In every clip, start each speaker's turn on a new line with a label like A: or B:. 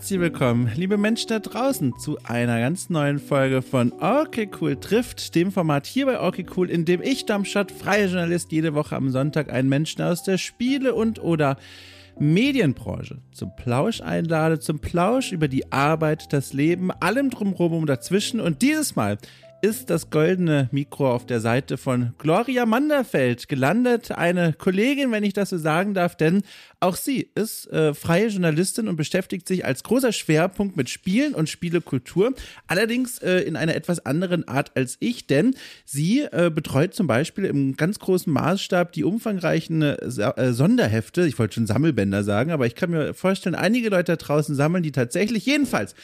A: Herzlich willkommen, liebe Menschen da draußen, zu einer ganz neuen Folge von Okay Cool trifft, dem Format hier bei Okay Cool, in dem ich, Darmstadt, freier Journalist, jede Woche am Sonntag einen Menschen aus der Spiele- und oder Medienbranche zum Plausch einlade, zum Plausch über die Arbeit, das Leben, allem drumherum und dazwischen. Und dieses Mal ist das goldene Mikro auf der Seite von Gloria Manderfeld gelandet. Eine Kollegin, wenn ich das so sagen darf, denn auch sie ist äh, freie Journalistin und beschäftigt sich als großer Schwerpunkt mit Spielen und Spielekultur. Allerdings äh, in einer etwas anderen Art als ich, denn sie äh, betreut zum Beispiel im ganz großen Maßstab die umfangreichen äh, Sonderhefte. Ich wollte schon Sammelbänder sagen, aber ich kann mir vorstellen, einige Leute da draußen sammeln die tatsächlich jedenfalls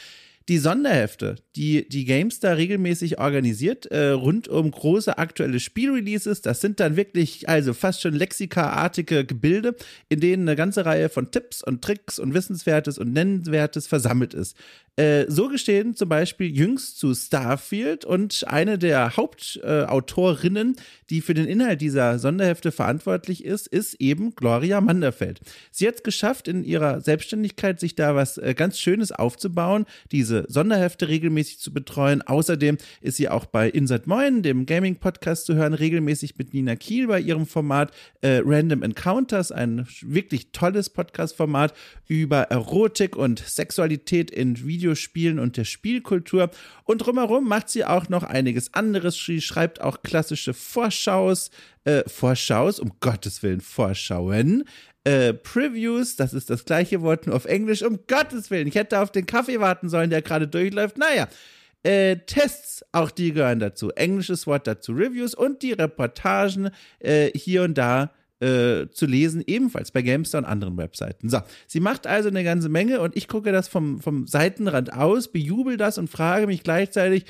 A: die Sonderhefte, die die GameStar regelmäßig organisiert, äh, rund um große aktuelle Spielreleases, das sind dann wirklich also fast schon lexikaartige Gebilde, in denen eine ganze Reihe von Tipps und Tricks und Wissenswertes und Nennenswertes versammelt ist. Äh, so gestehen zum Beispiel jüngst zu Starfield und eine der Hauptautorinnen, äh, die für den Inhalt dieser Sonderhefte verantwortlich ist, ist eben Gloria Manderfeld. Sie hat es geschafft, in ihrer Selbstständigkeit sich da was äh, ganz Schönes aufzubauen, diese Sonderhefte regelmäßig zu betreuen. Außerdem ist sie auch bei Insert Moin, dem Gaming-Podcast, zu hören, regelmäßig mit Nina Kiel bei ihrem Format äh, Random Encounters, ein wirklich tolles Podcast-Format über Erotik und Sexualität in Videos Videospielen und der Spielkultur. Und drumherum macht sie auch noch einiges anderes. Sie schreibt auch klassische Vorschaus, äh, Vorschaus, um Gottes Willen, Vorschauen. Äh, Previews, das ist das gleiche Wort, nur auf Englisch, um Gottes Willen. Ich hätte auf den Kaffee warten sollen, der gerade durchläuft. Naja, äh, Tests, auch die gehören dazu. Englisches Wort dazu, Reviews und die Reportagen äh, hier und da äh, zu lesen, ebenfalls bei GameStar und anderen Webseiten. So, sie macht also eine ganze Menge und ich gucke das vom, vom Seitenrand aus, bejubel das und frage mich gleichzeitig,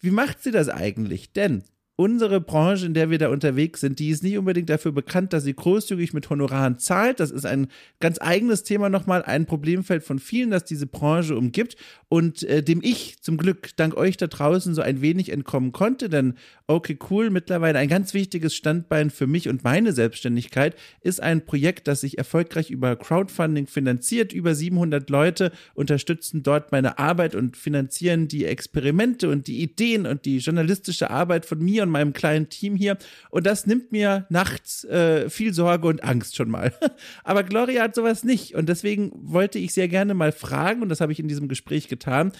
A: wie macht sie das eigentlich? Denn unsere Branche, in der wir da unterwegs sind, die ist nicht unbedingt dafür bekannt, dass sie großzügig mit Honoraren zahlt. Das ist ein ganz eigenes Thema nochmal, ein Problemfeld von vielen, das diese Branche umgibt und äh, dem ich zum Glück dank euch da draußen so ein wenig entkommen konnte, denn okay cool, mittlerweile ein ganz wichtiges Standbein für mich und meine Selbstständigkeit ist ein Projekt, das sich erfolgreich über Crowdfunding finanziert. Über 700 Leute unterstützen dort meine Arbeit und finanzieren die Experimente und die Ideen und die journalistische Arbeit von mir und von meinem kleinen Team hier. Und das nimmt mir nachts äh, viel Sorge und Angst schon mal. Aber Gloria hat sowas nicht. Und deswegen wollte ich sehr gerne mal fragen, und das habe ich in diesem Gespräch getan,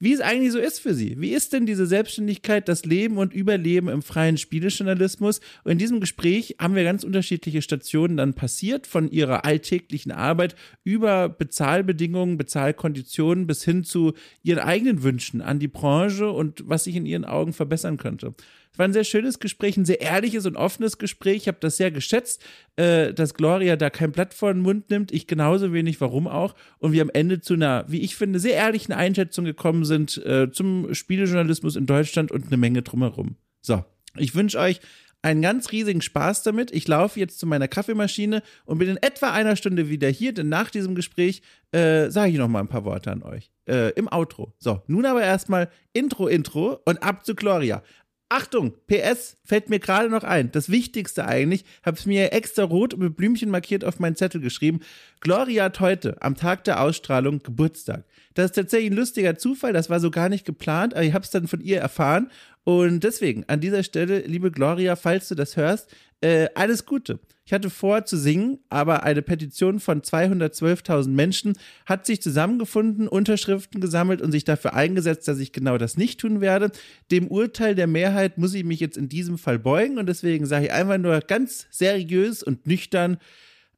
A: wie es eigentlich so ist für sie. Wie ist denn diese Selbstständigkeit, das Leben und Überleben im freien Spielejournalismus? Und in diesem Gespräch haben wir ganz unterschiedliche Stationen dann passiert, von ihrer alltäglichen Arbeit über Bezahlbedingungen, Bezahlkonditionen bis hin zu ihren eigenen Wünschen an die Branche und was sich in ihren Augen verbessern könnte. War ein sehr schönes Gespräch, ein sehr ehrliches und offenes Gespräch. Ich habe das sehr geschätzt, äh, dass Gloria da kein Blatt vor den Mund nimmt. Ich genauso wenig, warum auch. Und wir am Ende zu einer, wie ich finde, sehr ehrlichen Einschätzung gekommen sind äh, zum Spielejournalismus in Deutschland und eine Menge drumherum. So, ich wünsche euch einen ganz riesigen Spaß damit. Ich laufe jetzt zu meiner Kaffeemaschine und bin in etwa einer Stunde wieder hier, denn nach diesem Gespräch äh, sage ich noch mal ein paar Worte an euch äh, im Outro. So, nun aber erstmal Intro, Intro und ab zu Gloria. Achtung, PS, fällt mir gerade noch ein. Das Wichtigste eigentlich, habe es mir extra rot und mit Blümchen markiert auf meinen Zettel geschrieben. Gloria hat heute, am Tag der Ausstrahlung, Geburtstag. Das ist tatsächlich ein lustiger Zufall, das war so gar nicht geplant, aber ich habe es dann von ihr erfahren. Und deswegen, an dieser Stelle, liebe Gloria, falls du das hörst, äh, alles Gute. Ich hatte vor zu singen, aber eine Petition von 212.000 Menschen hat sich zusammengefunden, Unterschriften gesammelt und sich dafür eingesetzt, dass ich genau das nicht tun werde. Dem Urteil der Mehrheit muss ich mich jetzt in diesem Fall beugen und deswegen sage ich einfach nur ganz seriös und nüchtern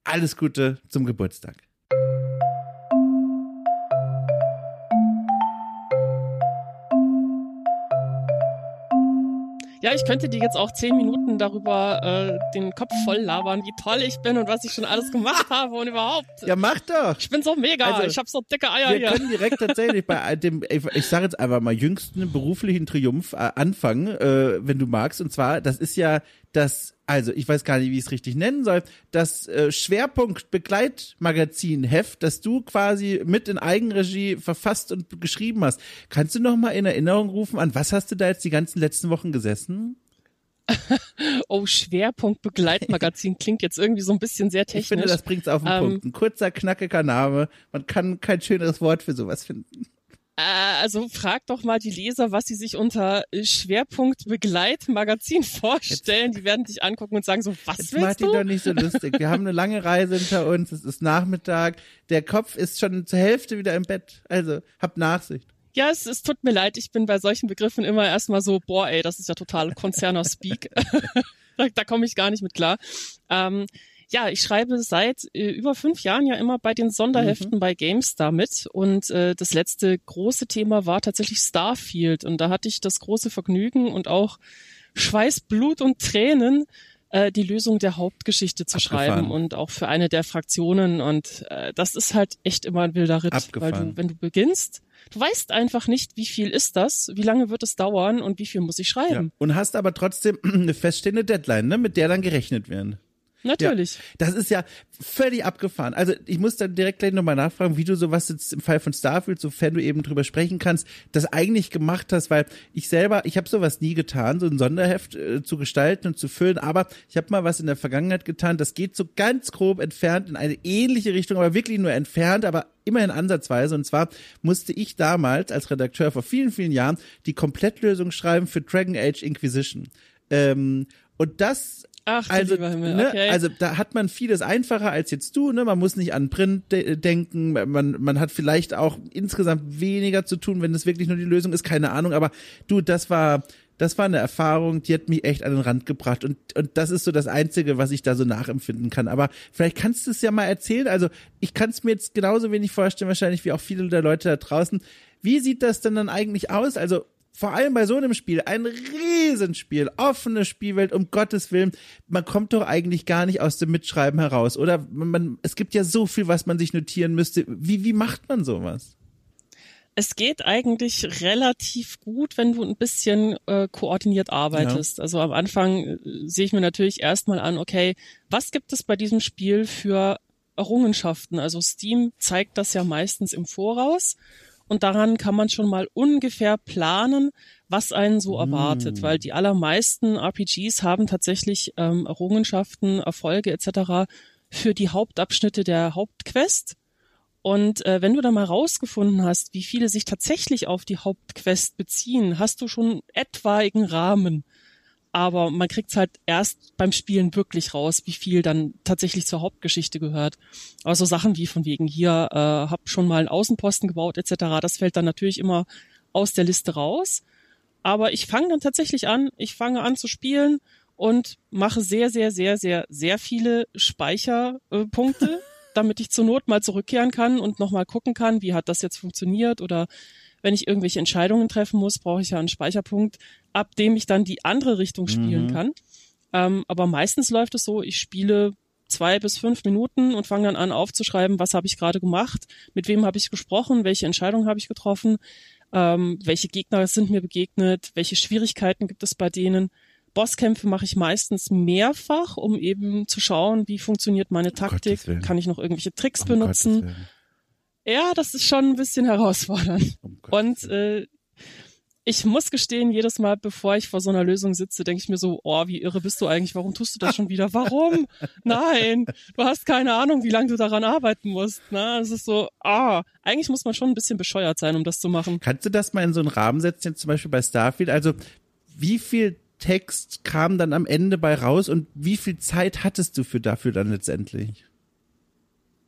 A: alles Gute zum Geburtstag.
B: Ja, ich könnte dir jetzt auch zehn Minuten darüber äh, den Kopf voll labern, wie toll ich bin und was ich schon alles gemacht habe und überhaupt.
A: Ja, mach doch.
B: Ich bin so mega. Also, ich habe so dicke Eier
A: wir
B: hier.
A: Wir können direkt tatsächlich bei dem, ich, ich sage jetzt einfach mal, jüngsten beruflichen Triumph äh, anfangen, äh, wenn du magst. Und zwar, das ist ja das, also ich weiß gar nicht, wie ich es richtig nennen soll, das äh, Schwerpunkt Begleitmagazin Heft, das du quasi mit in Eigenregie verfasst und geschrieben hast. Kannst du noch mal in Erinnerung rufen, an was hast du da jetzt die ganzen letzten Wochen gesessen?
B: oh, Schwerpunkt Begleitmagazin klingt jetzt irgendwie so ein bisschen sehr technisch.
A: Ich finde, das bringt's auf den ähm, Punkt. Ein kurzer, knackiger Name. Man kann kein schöneres Wort für sowas finden.
B: Äh, also frag doch mal die Leser, was sie sich unter Schwerpunkt Begleitmagazin vorstellen. Die werden dich angucken und sagen so, was Jetzt willst
A: macht
B: du?
A: doch nicht so lustig. Wir haben eine lange Reise hinter uns. Es ist Nachmittag. Der Kopf ist schon zur Hälfte wieder im Bett. Also, hab Nachsicht.
B: Ja, es, es tut mir leid. Ich bin bei solchen Begriffen immer erstmal so, boah, ey, das ist ja total Konzerner-Speak. da, da komme ich gar nicht mit klar. Ähm, ja, ich schreibe seit äh, über fünf Jahren ja immer bei den Sonderheften mhm. bei GameStar mit und äh, das letzte große Thema war tatsächlich Starfield und da hatte ich das große Vergnügen und auch Schweiß, Blut und Tränen äh, die Lösung der Hauptgeschichte zu Abgefahren. schreiben und auch für eine der Fraktionen und äh, das ist halt echt immer ein wilder Ritt, Abgefahren. weil du, wenn du beginnst, du weißt einfach nicht, wie viel ist das, wie lange wird es dauern und wie viel muss ich schreiben. Ja.
A: Und hast aber trotzdem eine feststehende Deadline, ne, mit der dann gerechnet werden.
B: Natürlich. Ja,
A: das ist ja völlig abgefahren. Also ich muss dann direkt gleich nochmal nachfragen, wie du sowas jetzt im Fall von Starfield, sofern du eben drüber sprechen kannst, das eigentlich gemacht hast, weil ich selber, ich habe sowas nie getan, so ein Sonderheft äh, zu gestalten und zu füllen, aber ich habe mal was in der Vergangenheit getan, das geht so ganz grob entfernt in eine ähnliche Richtung, aber wirklich nur entfernt, aber immerhin ansatzweise. Und zwar musste ich damals als Redakteur vor vielen, vielen Jahren die Komplettlösung schreiben für Dragon Age Inquisition. Ähm, und das
B: Ach,
A: also, ne,
B: okay.
A: also da hat man vieles einfacher als jetzt du, ne? Man muss nicht an Print de denken, man, man hat vielleicht auch insgesamt weniger zu tun, wenn das wirklich nur die Lösung ist, keine Ahnung, aber du, das war, das war eine Erfahrung, die hat mich echt an den Rand gebracht und, und das ist so das Einzige, was ich da so nachempfinden kann. Aber vielleicht kannst du es ja mal erzählen. Also ich kann es mir jetzt genauso wenig vorstellen, wahrscheinlich wie auch viele der Leute da draußen. Wie sieht das denn dann eigentlich aus? Also vor allem bei so einem Spiel, ein Riesenspiel, offene Spielwelt, um Gottes Willen, man kommt doch eigentlich gar nicht aus dem Mitschreiben heraus, oder? Man, es gibt ja so viel, was man sich notieren müsste. Wie, wie macht man sowas?
B: Es geht eigentlich relativ gut, wenn du ein bisschen äh, koordiniert arbeitest. Ja. Also am Anfang äh, sehe ich mir natürlich erstmal an, okay, was gibt es bei diesem Spiel für Errungenschaften? Also Steam zeigt das ja meistens im Voraus und daran kann man schon mal ungefähr planen, was einen so erwartet, mm. weil die allermeisten RPGs haben tatsächlich ähm, Errungenschaften, Erfolge etc. für die Hauptabschnitte der Hauptquest. Und äh, wenn du da mal rausgefunden hast, wie viele sich tatsächlich auf die Hauptquest beziehen, hast du schon etwaigen Rahmen aber man kriegt's halt erst beim Spielen wirklich raus, wie viel dann tatsächlich zur Hauptgeschichte gehört. Aber so Sachen wie von wegen hier, äh, hab schon mal einen Außenposten gebaut etc., das fällt dann natürlich immer aus der Liste raus. Aber ich fange dann tatsächlich an, ich fange an zu spielen und mache sehr, sehr, sehr, sehr, sehr viele Speicherpunkte, damit ich zur Not mal zurückkehren kann und nochmal gucken kann, wie hat das jetzt funktioniert oder wenn ich irgendwelche Entscheidungen treffen muss, brauche ich ja einen Speicherpunkt, ab dem ich dann die andere Richtung spielen mhm. kann. Ähm, aber meistens läuft es so, ich spiele zwei bis fünf Minuten und fange dann an aufzuschreiben, was habe ich gerade gemacht, mit wem habe ich gesprochen, welche Entscheidungen habe ich getroffen, ähm, welche Gegner sind mir begegnet, welche Schwierigkeiten gibt es bei denen. Bosskämpfe mache ich meistens mehrfach, um eben zu schauen, wie funktioniert meine Taktik, um kann ich noch irgendwelche Tricks um benutzen. Ja, das ist schon ein bisschen herausfordernd. Und äh, ich muss gestehen, jedes Mal, bevor ich vor so einer Lösung sitze, denke ich mir so, oh, wie irre bist du eigentlich? Warum tust du das schon wieder? Warum? Nein, du hast keine Ahnung, wie lange du daran arbeiten musst. Ne? Es ist so, ah, eigentlich muss man schon ein bisschen bescheuert sein, um das zu machen.
A: Kannst du das mal in so einen Rahmen setzen, jetzt zum Beispiel bei Starfield? Also, wie viel Text kam dann am Ende bei raus und wie viel Zeit hattest du für dafür dann letztendlich?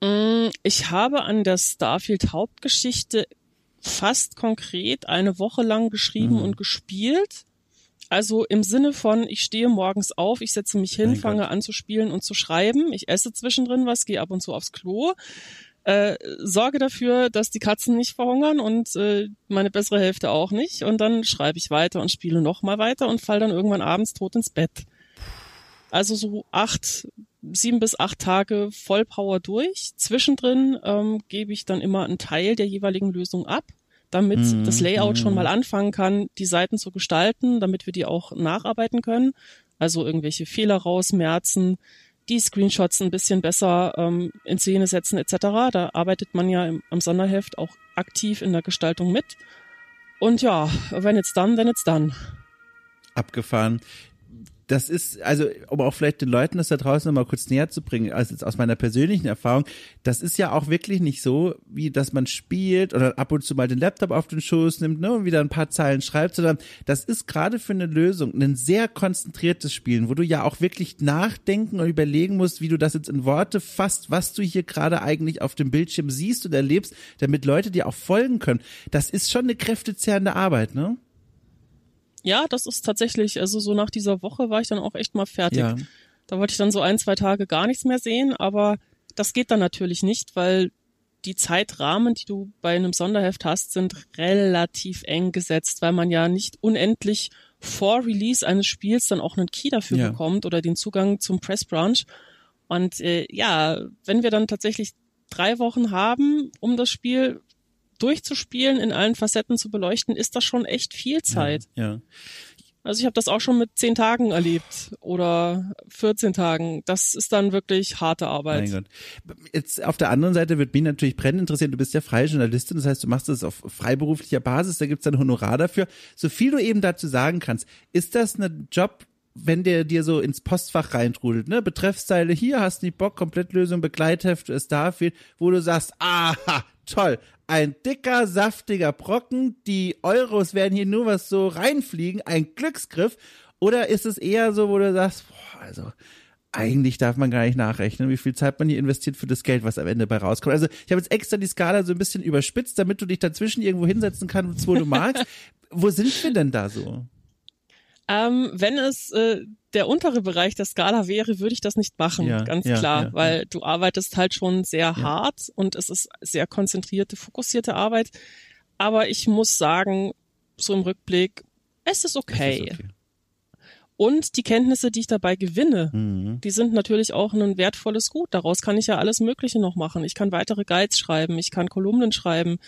B: Mm, ich habe an der Starfield Hauptgeschichte fast konkret eine Woche lang geschrieben mhm. und gespielt. Also im Sinne von, ich stehe morgens auf, ich setze mich hin, mein fange Gott. an zu spielen und zu schreiben. Ich esse zwischendrin was, gehe ab und zu aufs Klo, äh, sorge dafür, dass die Katzen nicht verhungern und äh, meine bessere Hälfte auch nicht. Und dann schreibe ich weiter und spiele nochmal weiter und fall dann irgendwann abends tot ins Bett. Also so acht, sieben bis acht Tage Vollpower durch. Zwischendrin ähm, gebe ich dann immer einen Teil der jeweiligen Lösung ab, damit mhm. das Layout schon mal mhm. anfangen kann, die Seiten zu gestalten, damit wir die auch nacharbeiten können. Also irgendwelche Fehler rausmerzen, die Screenshots ein bisschen besser ähm, in Szene setzen etc. Da arbeitet man ja im, am Sonderheft auch aktiv in der Gestaltung mit. Und ja, wenn it's done, then it's done.
A: Abgefahren das ist, also, um auch vielleicht den Leuten das da draußen nochmal kurz näher zu bringen, also jetzt aus meiner persönlichen Erfahrung, das ist ja auch wirklich nicht so, wie dass man spielt oder ab und zu mal den Laptop auf den Schoß nimmt ne, und wieder ein paar Zeilen schreibt, sondern das ist gerade für eine Lösung ein sehr konzentriertes Spielen, wo du ja auch wirklich nachdenken und überlegen musst, wie du das jetzt in Worte fasst, was du hier gerade eigentlich auf dem Bildschirm siehst und erlebst, damit Leute dir auch folgen können. Das ist schon eine kräftezehrende Arbeit, ne?
B: Ja, das ist tatsächlich, also so nach dieser Woche war ich dann auch echt mal fertig. Ja. Da wollte ich dann so ein, zwei Tage gar nichts mehr sehen, aber das geht dann natürlich nicht, weil die Zeitrahmen, die du bei einem Sonderheft hast, sind relativ eng gesetzt, weil man ja nicht unendlich vor Release eines Spiels dann auch einen Key dafür ja. bekommt oder den Zugang zum Press Branch. Und äh, ja, wenn wir dann tatsächlich drei Wochen haben, um das Spiel durchzuspielen, in allen Facetten zu beleuchten, ist das schon echt viel Zeit.
A: Ja. ja.
B: Also ich habe das auch schon mit zehn Tagen erlebt oder 14 Tagen. Das ist dann wirklich harte Arbeit.
A: Mein Gott. Jetzt auf der anderen Seite wird mich natürlich brennend interessieren, du bist ja freie Journalistin, das heißt, du machst das auf freiberuflicher Basis, da gibt's dann Honorar dafür. So viel du eben dazu sagen kannst, ist das ein Job, wenn der dir so ins Postfach reintrudelt, ne? Betreffszeile hier, hast nicht Bock, Komplettlösung, Begleitheft, Starfield, wo du sagst, aha, toll, ein dicker, saftiger Brocken, die Euros werden hier nur was so reinfliegen, ein Glücksgriff? Oder ist es eher so, wo du sagst, boah, also eigentlich darf man gar nicht nachrechnen, wie viel Zeit man hier investiert für das Geld, was am Ende bei rauskommt. Also ich habe jetzt extra die Skala so ein bisschen überspitzt, damit du dich dazwischen irgendwo hinsetzen kannst, wo du magst. wo sind wir denn da so?
B: Ähm, wenn es äh, der untere Bereich der Skala wäre, würde ich das nicht machen, ja, ganz ja, klar, ja, weil du arbeitest halt schon sehr hart und es ist sehr konzentrierte, fokussierte Arbeit. Aber ich muss sagen, so im Rückblick, es ist okay. Es ist okay. Und die Kenntnisse, die ich dabei gewinne, mhm. die sind natürlich auch ein wertvolles Gut. Daraus kann ich ja alles Mögliche noch machen. Ich kann weitere Guides schreiben, ich kann Kolumnen schreiben,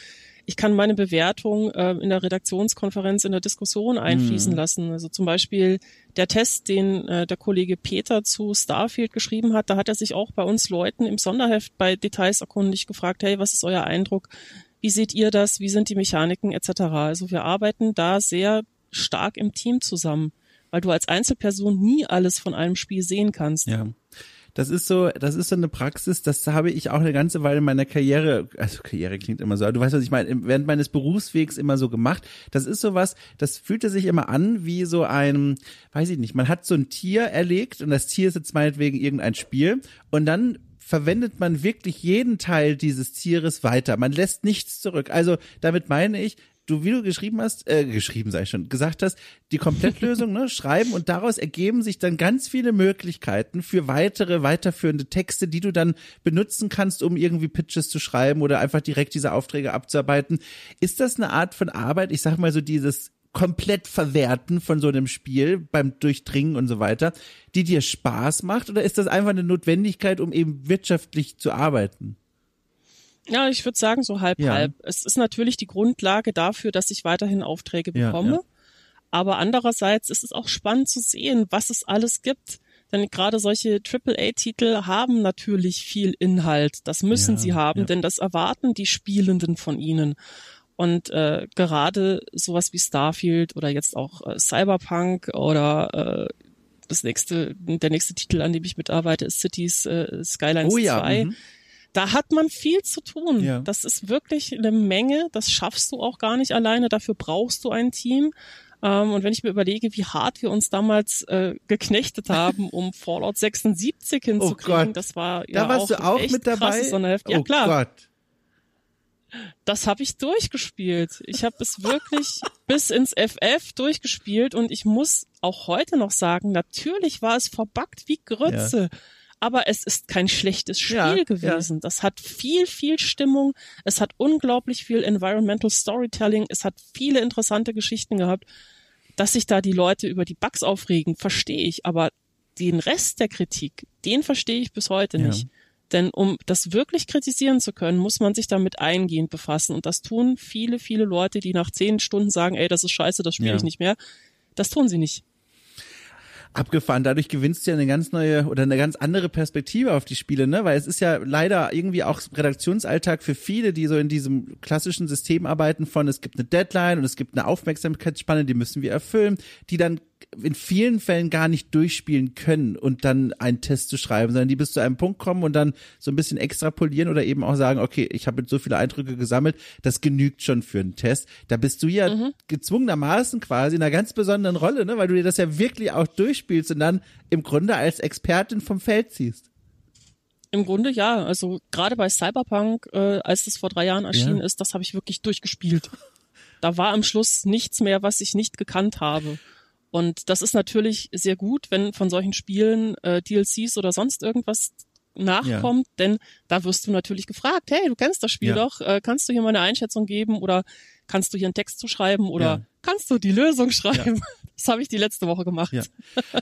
B: ich kann meine Bewertung äh, in der Redaktionskonferenz, in der Diskussion einfließen mhm. lassen. Also zum Beispiel der Test, den äh, der Kollege Peter zu Starfield geschrieben hat, da hat er sich auch bei uns Leuten im Sonderheft bei Details erkundig gefragt, hey, was ist euer Eindruck? Wie seht ihr das? Wie sind die Mechaniken etc.? Also wir arbeiten da sehr stark im Team zusammen, weil du als Einzelperson nie alles von einem Spiel sehen kannst.
A: Ja das ist so, das ist so eine Praxis, das habe ich auch eine ganze Weile in meiner Karriere, also Karriere klingt immer so, aber du weißt, was ich meine, während meines Berufswegs immer so gemacht. Das ist so was, das fühlte sich immer an wie so ein, weiß ich nicht, man hat so ein Tier erlegt und das Tier ist jetzt meinetwegen irgendein Spiel und dann verwendet man wirklich jeden Teil dieses Tieres weiter. Man lässt nichts zurück. Also damit meine ich, du, wie du geschrieben hast, äh, geschrieben sei schon, gesagt hast, die Komplettlösung, ne, schreiben und daraus ergeben sich dann ganz viele Möglichkeiten für weitere, weiterführende Texte, die du dann benutzen kannst, um irgendwie Pitches zu schreiben oder einfach direkt diese Aufträge abzuarbeiten. Ist das eine Art von Arbeit? Ich sag mal so dieses komplett verwerten von so einem Spiel beim Durchdringen und so weiter, die dir Spaß macht oder ist das einfach eine Notwendigkeit, um eben wirtschaftlich zu arbeiten?
B: Ja, ich würde sagen so halb ja. halb. Es ist natürlich die Grundlage dafür, dass ich weiterhin Aufträge bekomme. Ja, ja. Aber andererseits ist es auch spannend zu sehen, was es alles gibt. Denn gerade solche AAA-Titel haben natürlich viel Inhalt. Das müssen sie haben, denn das erwarten die Spielenden von ihnen. Und äh, gerade sowas wie Starfield oder jetzt auch äh, Cyberpunk oder äh, das nächste, der nächste Titel, an dem ich mitarbeite, ist Cities äh, Skylines oh, ja. 2. Mhm da hat man viel zu tun. Ja. Das ist wirklich eine Menge. Das schaffst du auch gar nicht alleine. Dafür brauchst du ein Team. Ähm, und wenn ich mir überlege, wie hart wir uns damals äh, geknechtet haben, um Fallout 76 hinzukriegen, oh das war ja
A: da warst auch, du auch mit dabei.
B: Ja, oh klar. Gott. Das habe ich durchgespielt. Ich habe es wirklich bis ins FF durchgespielt und ich muss auch heute noch sagen, natürlich war es verbuggt wie Grütze. Ja aber es ist kein schlechtes Spiel ja, gewesen. Ja. Das hat viel, viel Stimmung. Es hat unglaublich viel Environmental Storytelling. Es hat viele interessante Geschichten gehabt. Dass sich da die Leute über die Bugs aufregen, verstehe ich. Aber den Rest der Kritik, den verstehe ich bis heute ja. nicht. Denn um das wirklich kritisieren zu können, muss man sich damit eingehend befassen. Und das tun viele, viele Leute, die nach zehn Stunden sagen, ey, das ist scheiße, das spiele ich nicht mehr. Das tun sie nicht
A: abgefahren. Dadurch gewinnst du ja eine ganz neue oder eine ganz andere Perspektive auf die Spiele, ne? Weil es ist ja leider irgendwie auch Redaktionsalltag für viele, die so in diesem klassischen System arbeiten von es gibt eine Deadline und es gibt eine Aufmerksamkeitsspanne, die müssen wir erfüllen, die dann in vielen Fällen gar nicht durchspielen können und dann einen Test zu schreiben, sondern die bis zu einem Punkt kommen und dann so ein bisschen extrapolieren oder eben auch sagen, okay, ich habe jetzt so viele Eindrücke gesammelt, das genügt schon für einen Test. Da bist du ja mhm. gezwungenermaßen quasi in einer ganz besonderen Rolle, ne, weil du dir das ja wirklich auch durchspielst und dann im Grunde als Expertin vom Feld ziehst.
B: Im Grunde ja. Also gerade bei Cyberpunk, äh, als das vor drei Jahren erschienen ja. ist, das habe ich wirklich durchgespielt. Da war am Schluss nichts mehr, was ich nicht gekannt habe. Und das ist natürlich sehr gut, wenn von solchen Spielen äh, DLCs oder sonst irgendwas nachkommt, ja. denn da wirst du natürlich gefragt, hey, du kennst das Spiel ja. doch, äh, kannst du hier mal eine Einschätzung geben oder kannst du hier einen Text zu schreiben oder ja. kannst du die Lösung schreiben? Das habe ich die letzte Woche gemacht.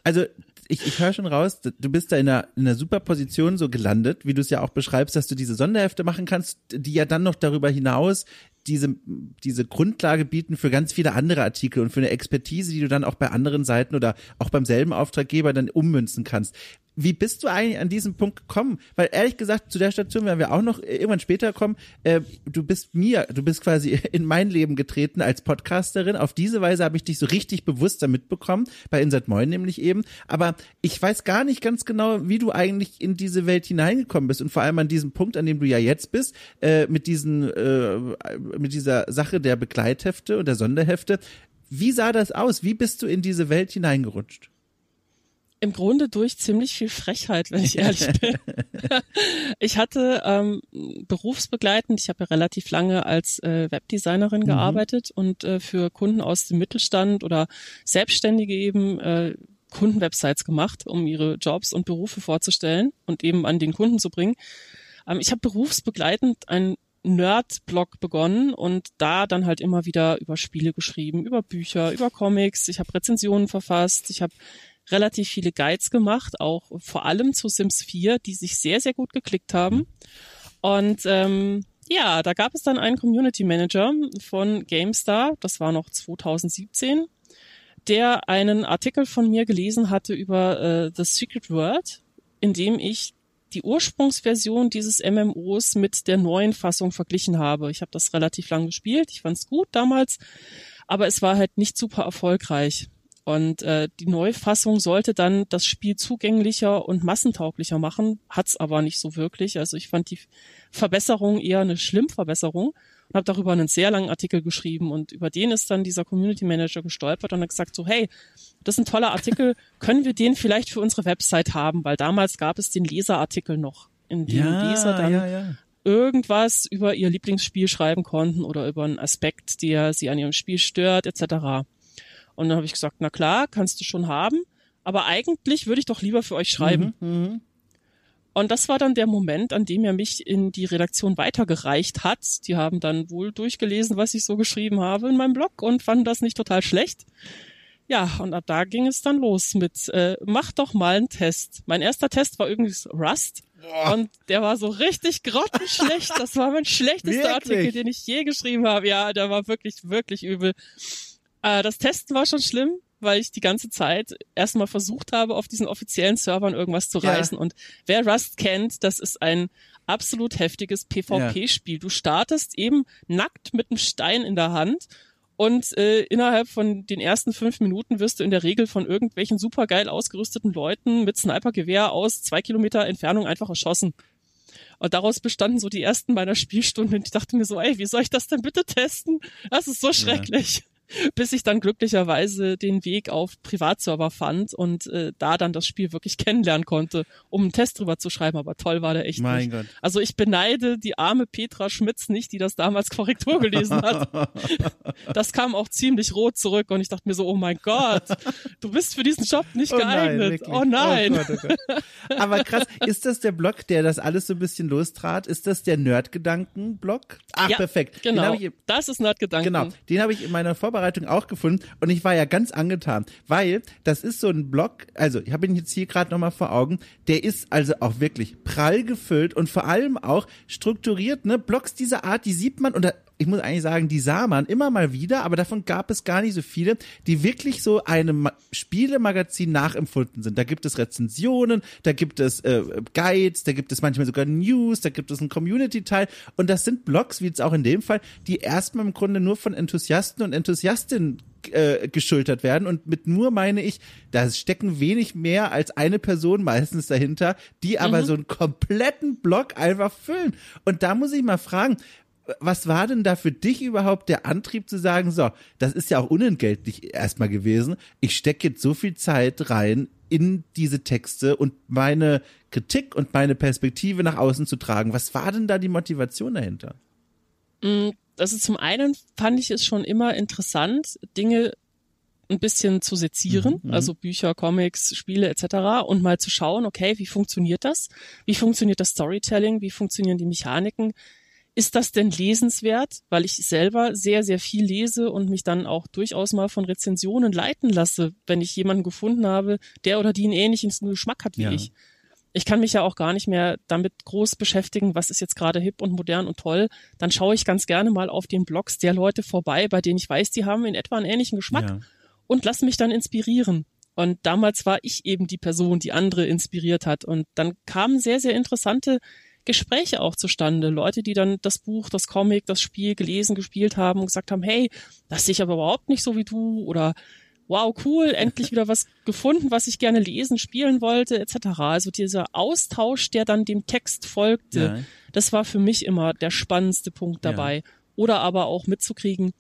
A: Also ich, ich höre schon raus, du bist da in einer, in einer super Position so gelandet, wie du es ja auch beschreibst, dass du diese Sonderhefte machen kannst, die ja dann noch darüber hinaus diese, diese Grundlage bieten für ganz viele andere Artikel und für eine Expertise, die du dann auch bei anderen Seiten oder auch beim selben Auftraggeber dann ummünzen kannst. Wie bist du eigentlich an diesen Punkt gekommen? Weil ehrlich gesagt, zu der Station werden wir auch noch irgendwann später kommen. Äh, du bist mir, du bist quasi in mein Leben getreten als Podcasterin. Auf diese Weise habe ich dich so richtig bewusst damit bekommen, bei Insert Moin nämlich eben. Aber ich weiß gar nicht ganz genau, wie du eigentlich in diese Welt hineingekommen bist und vor allem an diesem Punkt, an dem du ja jetzt bist, äh, mit diesen, äh, mit dieser Sache der Begleithefte und der Sonderhefte. Wie sah das aus? Wie bist du in diese Welt hineingerutscht?
B: im Grunde durch ziemlich viel Frechheit, wenn ich ehrlich bin. ich hatte ähm, berufsbegleitend, ich habe ja relativ lange als äh, Webdesignerin mhm. gearbeitet und äh, für Kunden aus dem Mittelstand oder Selbstständige eben äh, Kundenwebsites gemacht, um ihre Jobs und Berufe vorzustellen und eben an den Kunden zu bringen. Ähm, ich habe berufsbegleitend einen Nerd-Blog begonnen und da dann halt immer wieder über Spiele geschrieben, über Bücher, über Comics. Ich habe Rezensionen verfasst, ich habe relativ viele Guides gemacht, auch vor allem zu Sims 4, die sich sehr, sehr gut geklickt haben. Und ähm, ja, da gab es dann einen Community Manager von GameStar, das war noch 2017, der einen Artikel von mir gelesen hatte über äh, The Secret World, in dem ich die Ursprungsversion dieses MMOs mit der neuen Fassung verglichen habe. Ich habe das relativ lang gespielt, ich fand es gut damals, aber es war halt nicht super erfolgreich. Und äh, die Neufassung sollte dann das Spiel zugänglicher und massentauglicher machen, hat's aber nicht so wirklich. Also ich fand die Verbesserung eher eine Schlimmverbesserung und habe darüber einen sehr langen Artikel geschrieben und über den ist dann dieser Community Manager gestolpert und hat gesagt so, hey, das ist ein toller Artikel, können wir den vielleicht für unsere Website haben? Weil damals gab es den Leserartikel noch, in dem ja, Leser dann ja, ja. irgendwas über ihr Lieblingsspiel schreiben konnten oder über einen Aspekt, der sie an ihrem Spiel stört, etc. Und dann habe ich gesagt, na klar, kannst du schon haben, aber eigentlich würde ich doch lieber für euch schreiben. Mhm, mhm, und das war dann der Moment, an dem er mich in die Redaktion weitergereicht hat. Die haben dann wohl durchgelesen, was ich so geschrieben habe in meinem Blog und fanden das nicht total schlecht. Ja, und ab da ging es dann los mit, äh, mach doch mal einen Test. Mein erster Test war übrigens Rust. Boah. Und der war so richtig grottenschlecht. Das war mein schlechtester Artikel, den ich je geschrieben habe. Ja, der war wirklich, wirklich übel. Äh, das Testen war schon schlimm, weil ich die ganze Zeit erstmal versucht habe, auf diesen offiziellen Servern irgendwas zu reißen. Ja. Und wer Rust kennt, das ist ein absolut heftiges PvP-Spiel. Ja. Du startest eben nackt mit einem Stein in der Hand und äh, innerhalb von den ersten fünf Minuten wirst du in der Regel von irgendwelchen supergeil ausgerüsteten Leuten mit Snipergewehr aus zwei Kilometer Entfernung einfach erschossen. Und daraus bestanden so die ersten meiner Spielstunden. Und ich dachte mir so, ey, wie soll ich das denn bitte testen? Das ist so schrecklich. Bis ich dann glücklicherweise den Weg auf Privatserver fand und äh, da dann das Spiel wirklich kennenlernen konnte, um einen Test drüber zu schreiben. Aber toll war der echt mein nicht. Gott. Also ich beneide die arme Petra Schmitz nicht, die das damals Korrektur gelesen hat. das kam auch ziemlich rot zurück und ich dachte mir so, oh mein Gott, du bist für diesen Job nicht oh geeignet. Nein, oh nein. Oh Gott, oh Gott.
A: Aber krass, ist das der Blog, der das alles so ein bisschen lostrat? Ist das der Nerdgedanken-Blog?
B: Ach, ja, perfekt. Genau. Ich, das ist Nerdgedanken.
A: Genau. Den habe ich in meiner Vorbereitung Vorbereitung auch gefunden und ich war ja ganz angetan, weil das ist so ein Blog, also ich habe ihn jetzt hier gerade nochmal vor Augen, der ist also auch wirklich prall gefüllt und vor allem auch strukturiert, ne? Blogs dieser Art, die sieht man und ich muss eigentlich sagen, die sah man immer mal wieder, aber davon gab es gar nicht so viele, die wirklich so einem Spielemagazin nachempfunden sind. Da gibt es Rezensionen, da gibt es äh, Guides, da gibt es manchmal sogar News, da gibt es einen Community-Teil und das sind Blogs, wie jetzt auch in dem Fall, die erstmal im Grunde nur von Enthusiasten und Enthusiastinnen äh, geschultert werden. Und mit nur meine ich, da stecken wenig mehr als eine Person meistens dahinter, die aber mhm. so einen kompletten Block einfach füllen. Und da muss ich mal fragen, was war denn da für dich überhaupt der Antrieb zu sagen, so, das ist ja auch unentgeltlich erstmal gewesen. Ich stecke jetzt so viel Zeit rein in diese Texte und meine Kritik und meine Perspektive nach außen zu tragen. Was war denn da die Motivation dahinter?
B: Mm, also zum einen fand ich es schon immer interessant, Dinge ein bisschen zu sezieren, mhm, mhm, also Bücher, Comics, Spiele etc. und mal zu schauen, okay, wie funktioniert das? Wie funktioniert das Storytelling? Wie funktionieren die Mechaniken? Ist das denn lesenswert? Weil ich selber sehr, sehr viel lese und mich dann auch durchaus mal von Rezensionen leiten lasse, wenn ich jemanden gefunden habe, der oder die einen ähnlichen Geschmack hat wie ja. ich ich kann mich ja auch gar nicht mehr damit groß beschäftigen, was ist jetzt gerade hip und modern und toll. Dann schaue ich ganz gerne mal auf den Blogs der Leute vorbei, bei denen ich weiß, die haben in etwa einen ähnlichen Geschmack ja. und lass mich dann inspirieren. Und damals war ich eben die Person, die andere inspiriert hat. Und dann kamen sehr, sehr interessante Gespräche auch zustande. Leute, die dann das Buch, das Comic, das Spiel gelesen, gespielt haben und gesagt haben, hey, das sehe ich aber überhaupt nicht so wie du oder wow, cool, endlich wieder was gefunden, was ich gerne lesen, spielen wollte, etc. Also dieser Austausch, der dann dem Text folgte, ja. das war für mich immer der spannendste Punkt dabei. Ja. Oder aber auch mitzukriegen,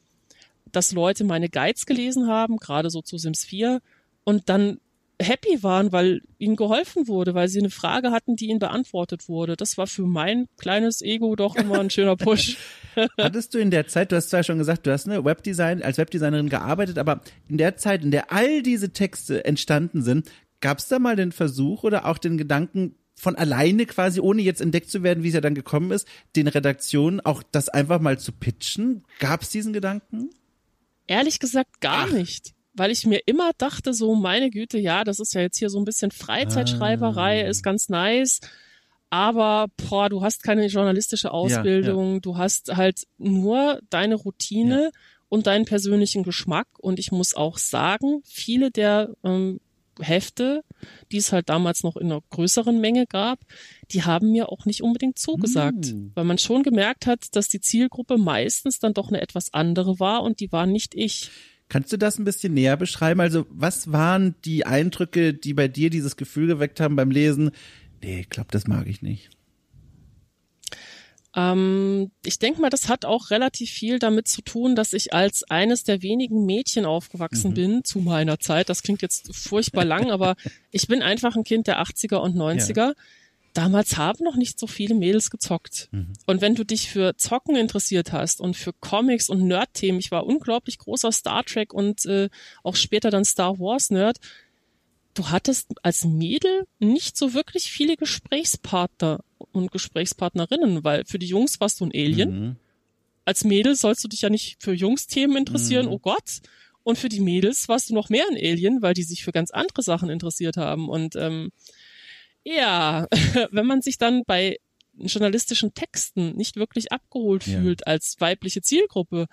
B: dass Leute meine Guides gelesen haben, gerade so zu Sims 4, und dann happy waren, weil ihnen geholfen wurde, weil sie eine Frage hatten, die ihnen beantwortet wurde. Das war für mein kleines Ego doch immer ein schöner Push.
A: Hattest du in der Zeit, du hast zwar schon gesagt, du hast eine Webdesign, als Webdesignerin gearbeitet, aber in der Zeit, in der all diese Texte entstanden sind, gab es da mal den Versuch oder auch den Gedanken, von alleine quasi, ohne jetzt entdeckt zu werden, wie es ja dann gekommen ist, den Redaktionen auch das einfach mal zu pitchen? Gab es diesen Gedanken?
B: Ehrlich gesagt gar Ach. nicht weil ich mir immer dachte, so meine Güte, ja, das ist ja jetzt hier so ein bisschen Freizeitschreiberei, ah. ist ganz nice. Aber boah, du hast keine journalistische Ausbildung, ja, ja. du hast halt nur deine Routine ja. und deinen persönlichen Geschmack. Und ich muss auch sagen, viele der ähm, Hefte, die es halt damals noch in einer größeren Menge gab, die haben mir auch nicht unbedingt zugesagt, mm. weil man schon gemerkt hat, dass die Zielgruppe meistens dann doch eine etwas andere war und die war nicht ich.
A: Kannst du das ein bisschen näher beschreiben? Also, was waren die Eindrücke, die bei dir dieses Gefühl geweckt haben beim Lesen? Nee, ich glaube, das mag ich nicht.
B: Ähm, ich denke mal, das hat auch relativ viel damit zu tun, dass ich als eines der wenigen Mädchen aufgewachsen mhm. bin zu meiner Zeit. Das klingt jetzt furchtbar lang, aber ich bin einfach ein Kind der 80er und 90er. Ja damals haben noch nicht so viele Mädels gezockt. Mhm. Und wenn du dich für Zocken interessiert hast und für Comics und Nerd-Themen, ich war unglaublich großer Star Trek und äh, auch später dann Star Wars-Nerd, du hattest als Mädel nicht so wirklich viele Gesprächspartner und Gesprächspartnerinnen, weil für die Jungs warst du ein Alien. Mhm. Als Mädel sollst du dich ja nicht für Jungs-Themen interessieren, mhm. oh Gott. Und für die Mädels warst du noch mehr ein Alien, weil die sich für ganz andere Sachen interessiert haben. Und ähm, ja, wenn man sich dann bei journalistischen Texten nicht wirklich abgeholt ja. fühlt als weibliche Zielgruppe,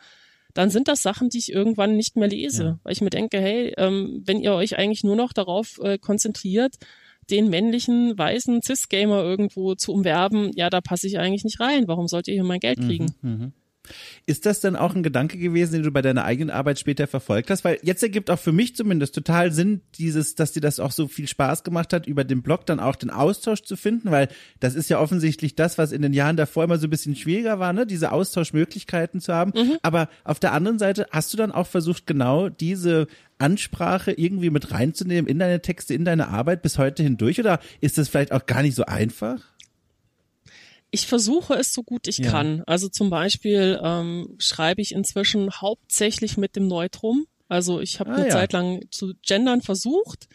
B: dann sind das Sachen, die ich irgendwann nicht mehr lese. Ja. Weil ich mir denke, hey, ähm, wenn ihr euch eigentlich nur noch darauf äh, konzentriert, den männlichen, weißen Cis-Gamer irgendwo zu umwerben, ja, da passe ich eigentlich nicht rein. Warum sollt ihr hier mein Geld kriegen? Mhm, mh.
A: Ist das dann auch ein Gedanke gewesen, den du bei deiner eigenen Arbeit später verfolgt hast? Weil jetzt ergibt auch für mich zumindest total Sinn, dieses, dass dir das auch so viel Spaß gemacht hat, über den Blog dann auch den Austausch zu finden, weil das ist ja offensichtlich das, was in den Jahren davor immer so ein bisschen schwieriger war, ne? diese Austauschmöglichkeiten zu haben. Mhm. Aber auf der anderen Seite hast du dann auch versucht, genau diese Ansprache irgendwie mit reinzunehmen in deine Texte, in deine Arbeit bis heute hindurch? Oder ist das vielleicht auch gar nicht so einfach?
B: Ich versuche es so gut ich ja. kann. Also zum Beispiel ähm, schreibe ich inzwischen hauptsächlich mit dem Neutrum. Also ich habe ah, eine ja. Zeit lang zu gendern versucht.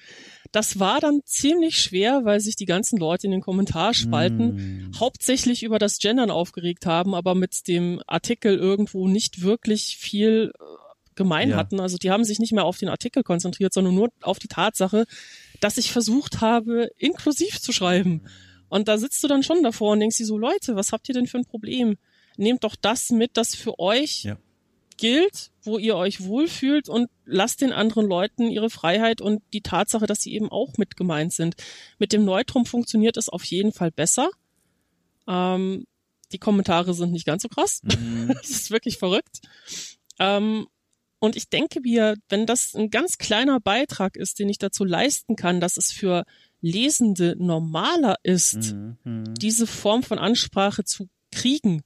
B: Das war dann ziemlich schwer, weil sich die ganzen Leute in den Kommentarspalten mm. hauptsächlich über das Gendern aufgeregt haben, aber mit dem Artikel irgendwo nicht wirklich viel äh, gemein ja. hatten. Also die haben sich nicht mehr auf den Artikel konzentriert, sondern nur auf die Tatsache, dass ich versucht habe, inklusiv zu schreiben. Und da sitzt du dann schon davor und denkst dir so, Leute, was habt ihr denn für ein Problem? Nehmt doch das mit, das für euch ja. gilt, wo ihr euch wohlfühlt und lasst den anderen Leuten ihre Freiheit und die Tatsache, dass sie eben auch mit gemeint sind. Mit dem Neutrum funktioniert es auf jeden Fall besser. Ähm, die Kommentare sind nicht ganz so krass. Mhm. das ist wirklich verrückt. Ähm, Und ich denke mir, wenn das ein ganz kleiner Beitrag ist, den ich dazu leisten kann, dass es für Lesende normaler ist, mhm. mhm. diese Form von Ansprache zu kriegen,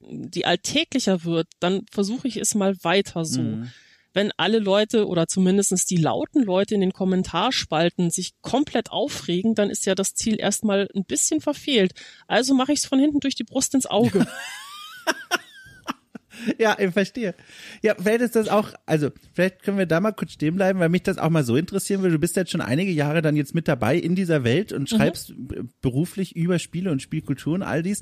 B: die alltäglicher wird, dann versuche ich es mal weiter so. Mhm. Wenn alle Leute oder zumindestens die lauten Leute in den Kommentarspalten sich komplett aufregen, dann ist ja das Ziel erstmal ein bisschen verfehlt. Also mache ich es von hinten durch die Brust ins Auge.
A: ja, ich verstehe. Ja, vielleicht ist das auch, also vielleicht können wir da mal kurz stehen bleiben, weil mich das auch mal so interessieren würde. Du bist jetzt schon einige Jahre dann jetzt mit dabei in dieser Welt und mhm. schreibst mhm. beruflich über Spiele und Spielkultur und all dies.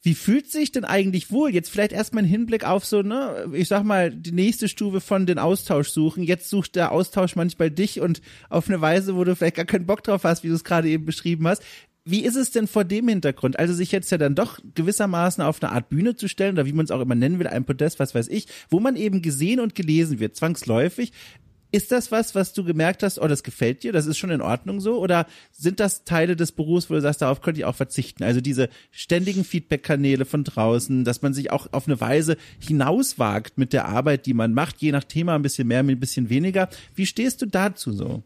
A: Wie fühlt sich denn eigentlich wohl? Jetzt vielleicht erstmal ein Hinblick auf so, ne, ich sag mal, die nächste Stufe von den Austausch suchen. Jetzt sucht der Austausch manchmal dich und auf eine Weise, wo du vielleicht gar keinen Bock drauf hast, wie du es gerade eben beschrieben hast. Wie ist es denn vor dem Hintergrund? Also sich jetzt ja dann doch gewissermaßen auf eine Art Bühne zu stellen, oder wie man es auch immer nennen will, ein Podest, was weiß ich, wo man eben gesehen und gelesen wird, zwangsläufig. Ist das was, was du gemerkt hast, oh, das gefällt dir, das ist schon in Ordnung so? Oder sind das Teile des Berufs, wo du sagst, darauf könnte ich auch verzichten? Also diese ständigen Feedback-Kanäle von draußen, dass man sich auch auf eine Weise hinauswagt mit der Arbeit, die man macht, je nach Thema ein bisschen mehr, ein bisschen weniger. Wie stehst du dazu so?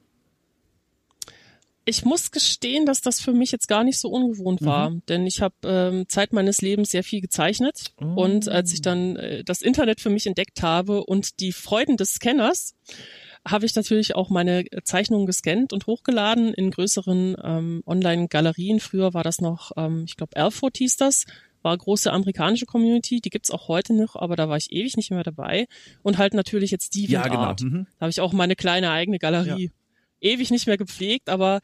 B: Ich muss gestehen, dass das für mich jetzt gar nicht so ungewohnt war, mhm. denn ich habe ähm, Zeit meines Lebens sehr viel gezeichnet oh. und als ich dann äh, das Internet für mich entdeckt habe und die Freuden des Scanners, habe ich natürlich auch meine Zeichnungen gescannt und hochgeladen in größeren ähm, Online-Galerien. Früher war das noch, ähm, ich glaube, Erfurt hieß das, war große amerikanische Community, die gibt's auch heute noch, aber da war ich ewig nicht mehr dabei. Und halt natürlich jetzt die ja, genau. Mhm. Da habe ich auch meine kleine eigene Galerie. Ja ewig nicht mehr gepflegt, aber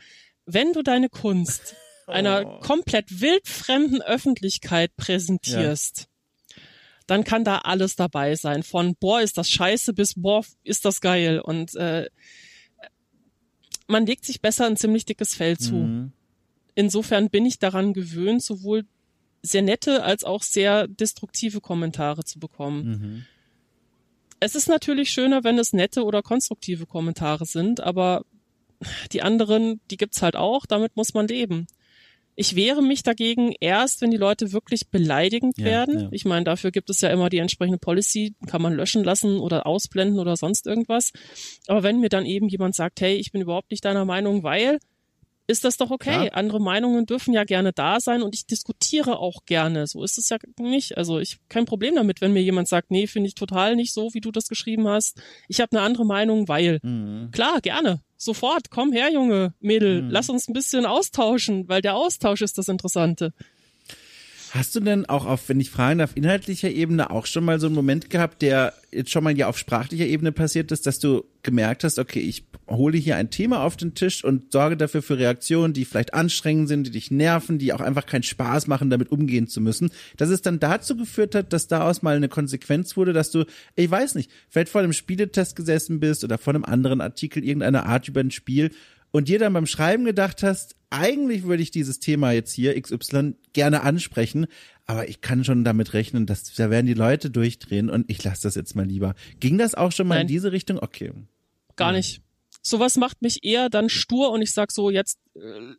B: wenn du deine Kunst oh. einer komplett wildfremden Öffentlichkeit präsentierst, ja. dann kann da alles dabei sein. Von boah, ist das scheiße bis boah, ist das geil. Und äh, man legt sich besser ein ziemlich dickes Fell zu. Mhm. Insofern bin ich daran gewöhnt, sowohl sehr nette als auch sehr destruktive Kommentare zu bekommen. Mhm. Es ist natürlich schöner, wenn es nette oder konstruktive Kommentare sind, aber die anderen, die gibt's halt auch, damit muss man leben. Ich wehre mich dagegen erst, wenn die Leute wirklich beleidigend ja, werden. Ja. Ich meine, dafür gibt es ja immer die entsprechende Policy, kann man löschen lassen oder ausblenden oder sonst irgendwas. Aber wenn mir dann eben jemand sagt, hey, ich bin überhaupt nicht deiner Meinung, weil, ist das doch okay. Ja. Andere Meinungen dürfen ja gerne da sein und ich diskutiere auch gerne. So ist es ja nicht. Also ich kein Problem damit, wenn mir jemand sagt, nee, finde ich total nicht so, wie du das geschrieben hast. Ich habe eine andere Meinung, weil mhm. klar, gerne. Sofort, komm her, Junge, Mädel, mhm. lass uns ein bisschen austauschen, weil der Austausch ist das Interessante.
A: Hast du denn auch auf, wenn ich fragen darf, inhaltlicher Ebene auch schon mal so einen Moment gehabt, der jetzt schon mal ja auf sprachlicher Ebene passiert ist, dass du gemerkt hast, okay, ich hole hier ein Thema auf den Tisch und sorge dafür für Reaktionen, die vielleicht anstrengend sind, die dich nerven, die auch einfach keinen Spaß machen, damit umgehen zu müssen, dass es dann dazu geführt hat, dass daraus mal eine Konsequenz wurde, dass du, ich weiß nicht, vielleicht vor einem Spieletest gesessen bist oder vor einem anderen Artikel irgendeiner Art über ein Spiel und dir dann beim Schreiben gedacht hast, eigentlich würde ich dieses Thema jetzt hier XY gerne ansprechen, aber ich kann schon damit rechnen, dass da werden die Leute durchdrehen und ich lasse das jetzt mal lieber. Ging das auch schon mal Nein. in diese Richtung? Okay.
B: Gar nicht. Sowas macht mich eher dann stur und ich sag so, jetzt äh,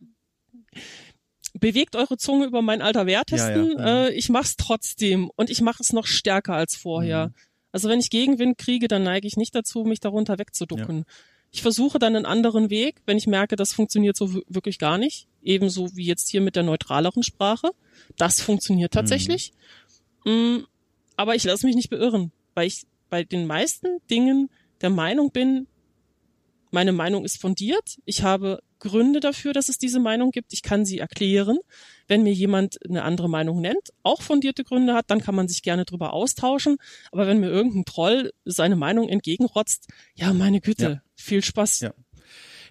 B: bewegt eure Zunge über mein alter Wehrtesten. Ja, ja. Äh, ich mach's trotzdem und ich mache es noch stärker als vorher. Mhm. Also wenn ich Gegenwind kriege, dann neige ich nicht dazu, mich darunter wegzuducken. Ja. Ich versuche dann einen anderen Weg, wenn ich merke, das funktioniert so wirklich gar nicht. Ebenso wie jetzt hier mit der neutraleren Sprache. Das funktioniert tatsächlich. Mhm. Aber ich lasse mich nicht beirren, weil ich bei den meisten Dingen der Meinung bin, meine Meinung ist fundiert. Ich habe Gründe dafür, dass es diese Meinung gibt. Ich kann sie erklären. Wenn mir jemand eine andere Meinung nennt, auch fundierte Gründe hat, dann kann man sich gerne drüber austauschen. Aber wenn mir irgendein Troll seine Meinung entgegenrotzt, ja, meine Güte, ja. viel Spaß.
A: Ja.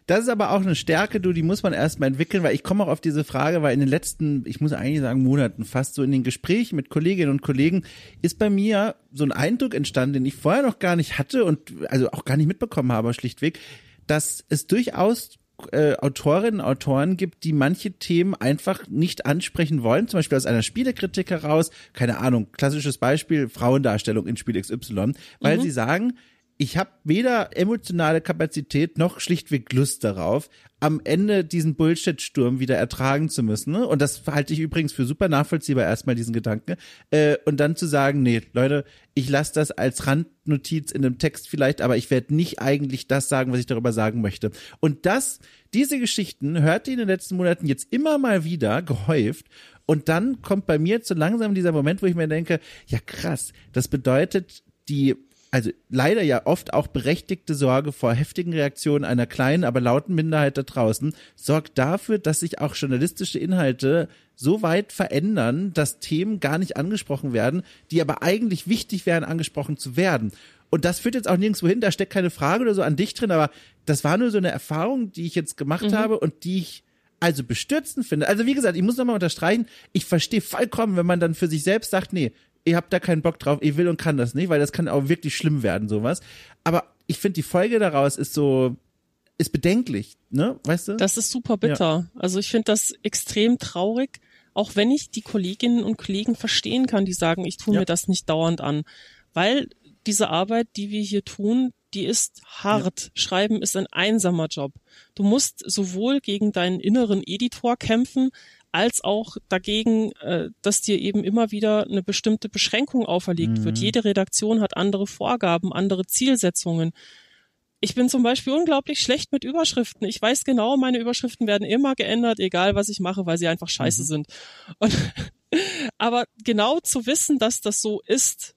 A: Das ist aber auch eine Stärke, du, die muss man erstmal entwickeln, weil ich komme auch auf diese Frage, weil in den letzten, ich muss eigentlich sagen, Monaten fast so in den Gesprächen mit Kolleginnen und Kollegen ist bei mir so ein Eindruck entstanden, den ich vorher noch gar nicht hatte und also auch gar nicht mitbekommen habe, schlichtweg, dass es durchaus äh, Autorinnen und Autoren gibt, die manche Themen einfach nicht ansprechen wollen, zum Beispiel aus einer Spielekritik heraus, keine Ahnung, klassisches Beispiel, Frauendarstellung in Spiel XY, weil mhm. sie sagen, ich habe weder emotionale Kapazität noch schlichtweg Lust darauf, am Ende diesen Bullshit-Sturm wieder ertragen zu müssen. Ne? Und das halte ich übrigens für super nachvollziehbar, erstmal diesen Gedanken. Äh, und dann zu sagen, nee, Leute, ich lasse das als Randnotiz in einem Text vielleicht, aber ich werde nicht eigentlich das sagen, was ich darüber sagen möchte. Und das, diese Geschichten hört ihr in den letzten Monaten jetzt immer mal wieder gehäuft. Und dann kommt bei mir zu langsam dieser Moment, wo ich mir denke, ja krass, das bedeutet, die also leider ja oft auch berechtigte Sorge vor heftigen Reaktionen einer kleinen, aber lauten Minderheit da draußen sorgt dafür, dass sich auch journalistische Inhalte so weit verändern, dass Themen gar nicht angesprochen werden, die aber eigentlich wichtig wären, angesprochen zu werden. Und das führt jetzt auch nirgendwo hin, da steckt keine Frage oder so an dich drin, aber das war nur so eine Erfahrung, die ich jetzt gemacht mhm. habe und die ich also bestürzend finde. Also wie gesagt, ich muss nochmal unterstreichen, ich verstehe vollkommen, wenn man dann für sich selbst sagt, nee, ihr habt da keinen Bock drauf, ihr will und kann das nicht, weil das kann auch wirklich schlimm werden, sowas. Aber ich finde, die Folge daraus ist so, ist bedenklich, ne? Weißt du?
B: Das ist super bitter. Ja. Also ich finde das extrem traurig, auch wenn ich die Kolleginnen und Kollegen verstehen kann, die sagen, ich tue ja. mir das nicht dauernd an. Weil diese Arbeit, die wir hier tun, die ist hart. Ja. Schreiben ist ein einsamer Job. Du musst sowohl gegen deinen inneren Editor kämpfen, als auch dagegen, äh, dass dir eben immer wieder eine bestimmte Beschränkung auferlegt mhm. wird. Jede Redaktion hat andere Vorgaben, andere Zielsetzungen. Ich bin zum Beispiel unglaublich schlecht mit Überschriften. Ich weiß genau, meine Überschriften werden immer geändert, egal was ich mache, weil sie einfach scheiße mhm. sind. Und, aber genau zu wissen, dass das so ist,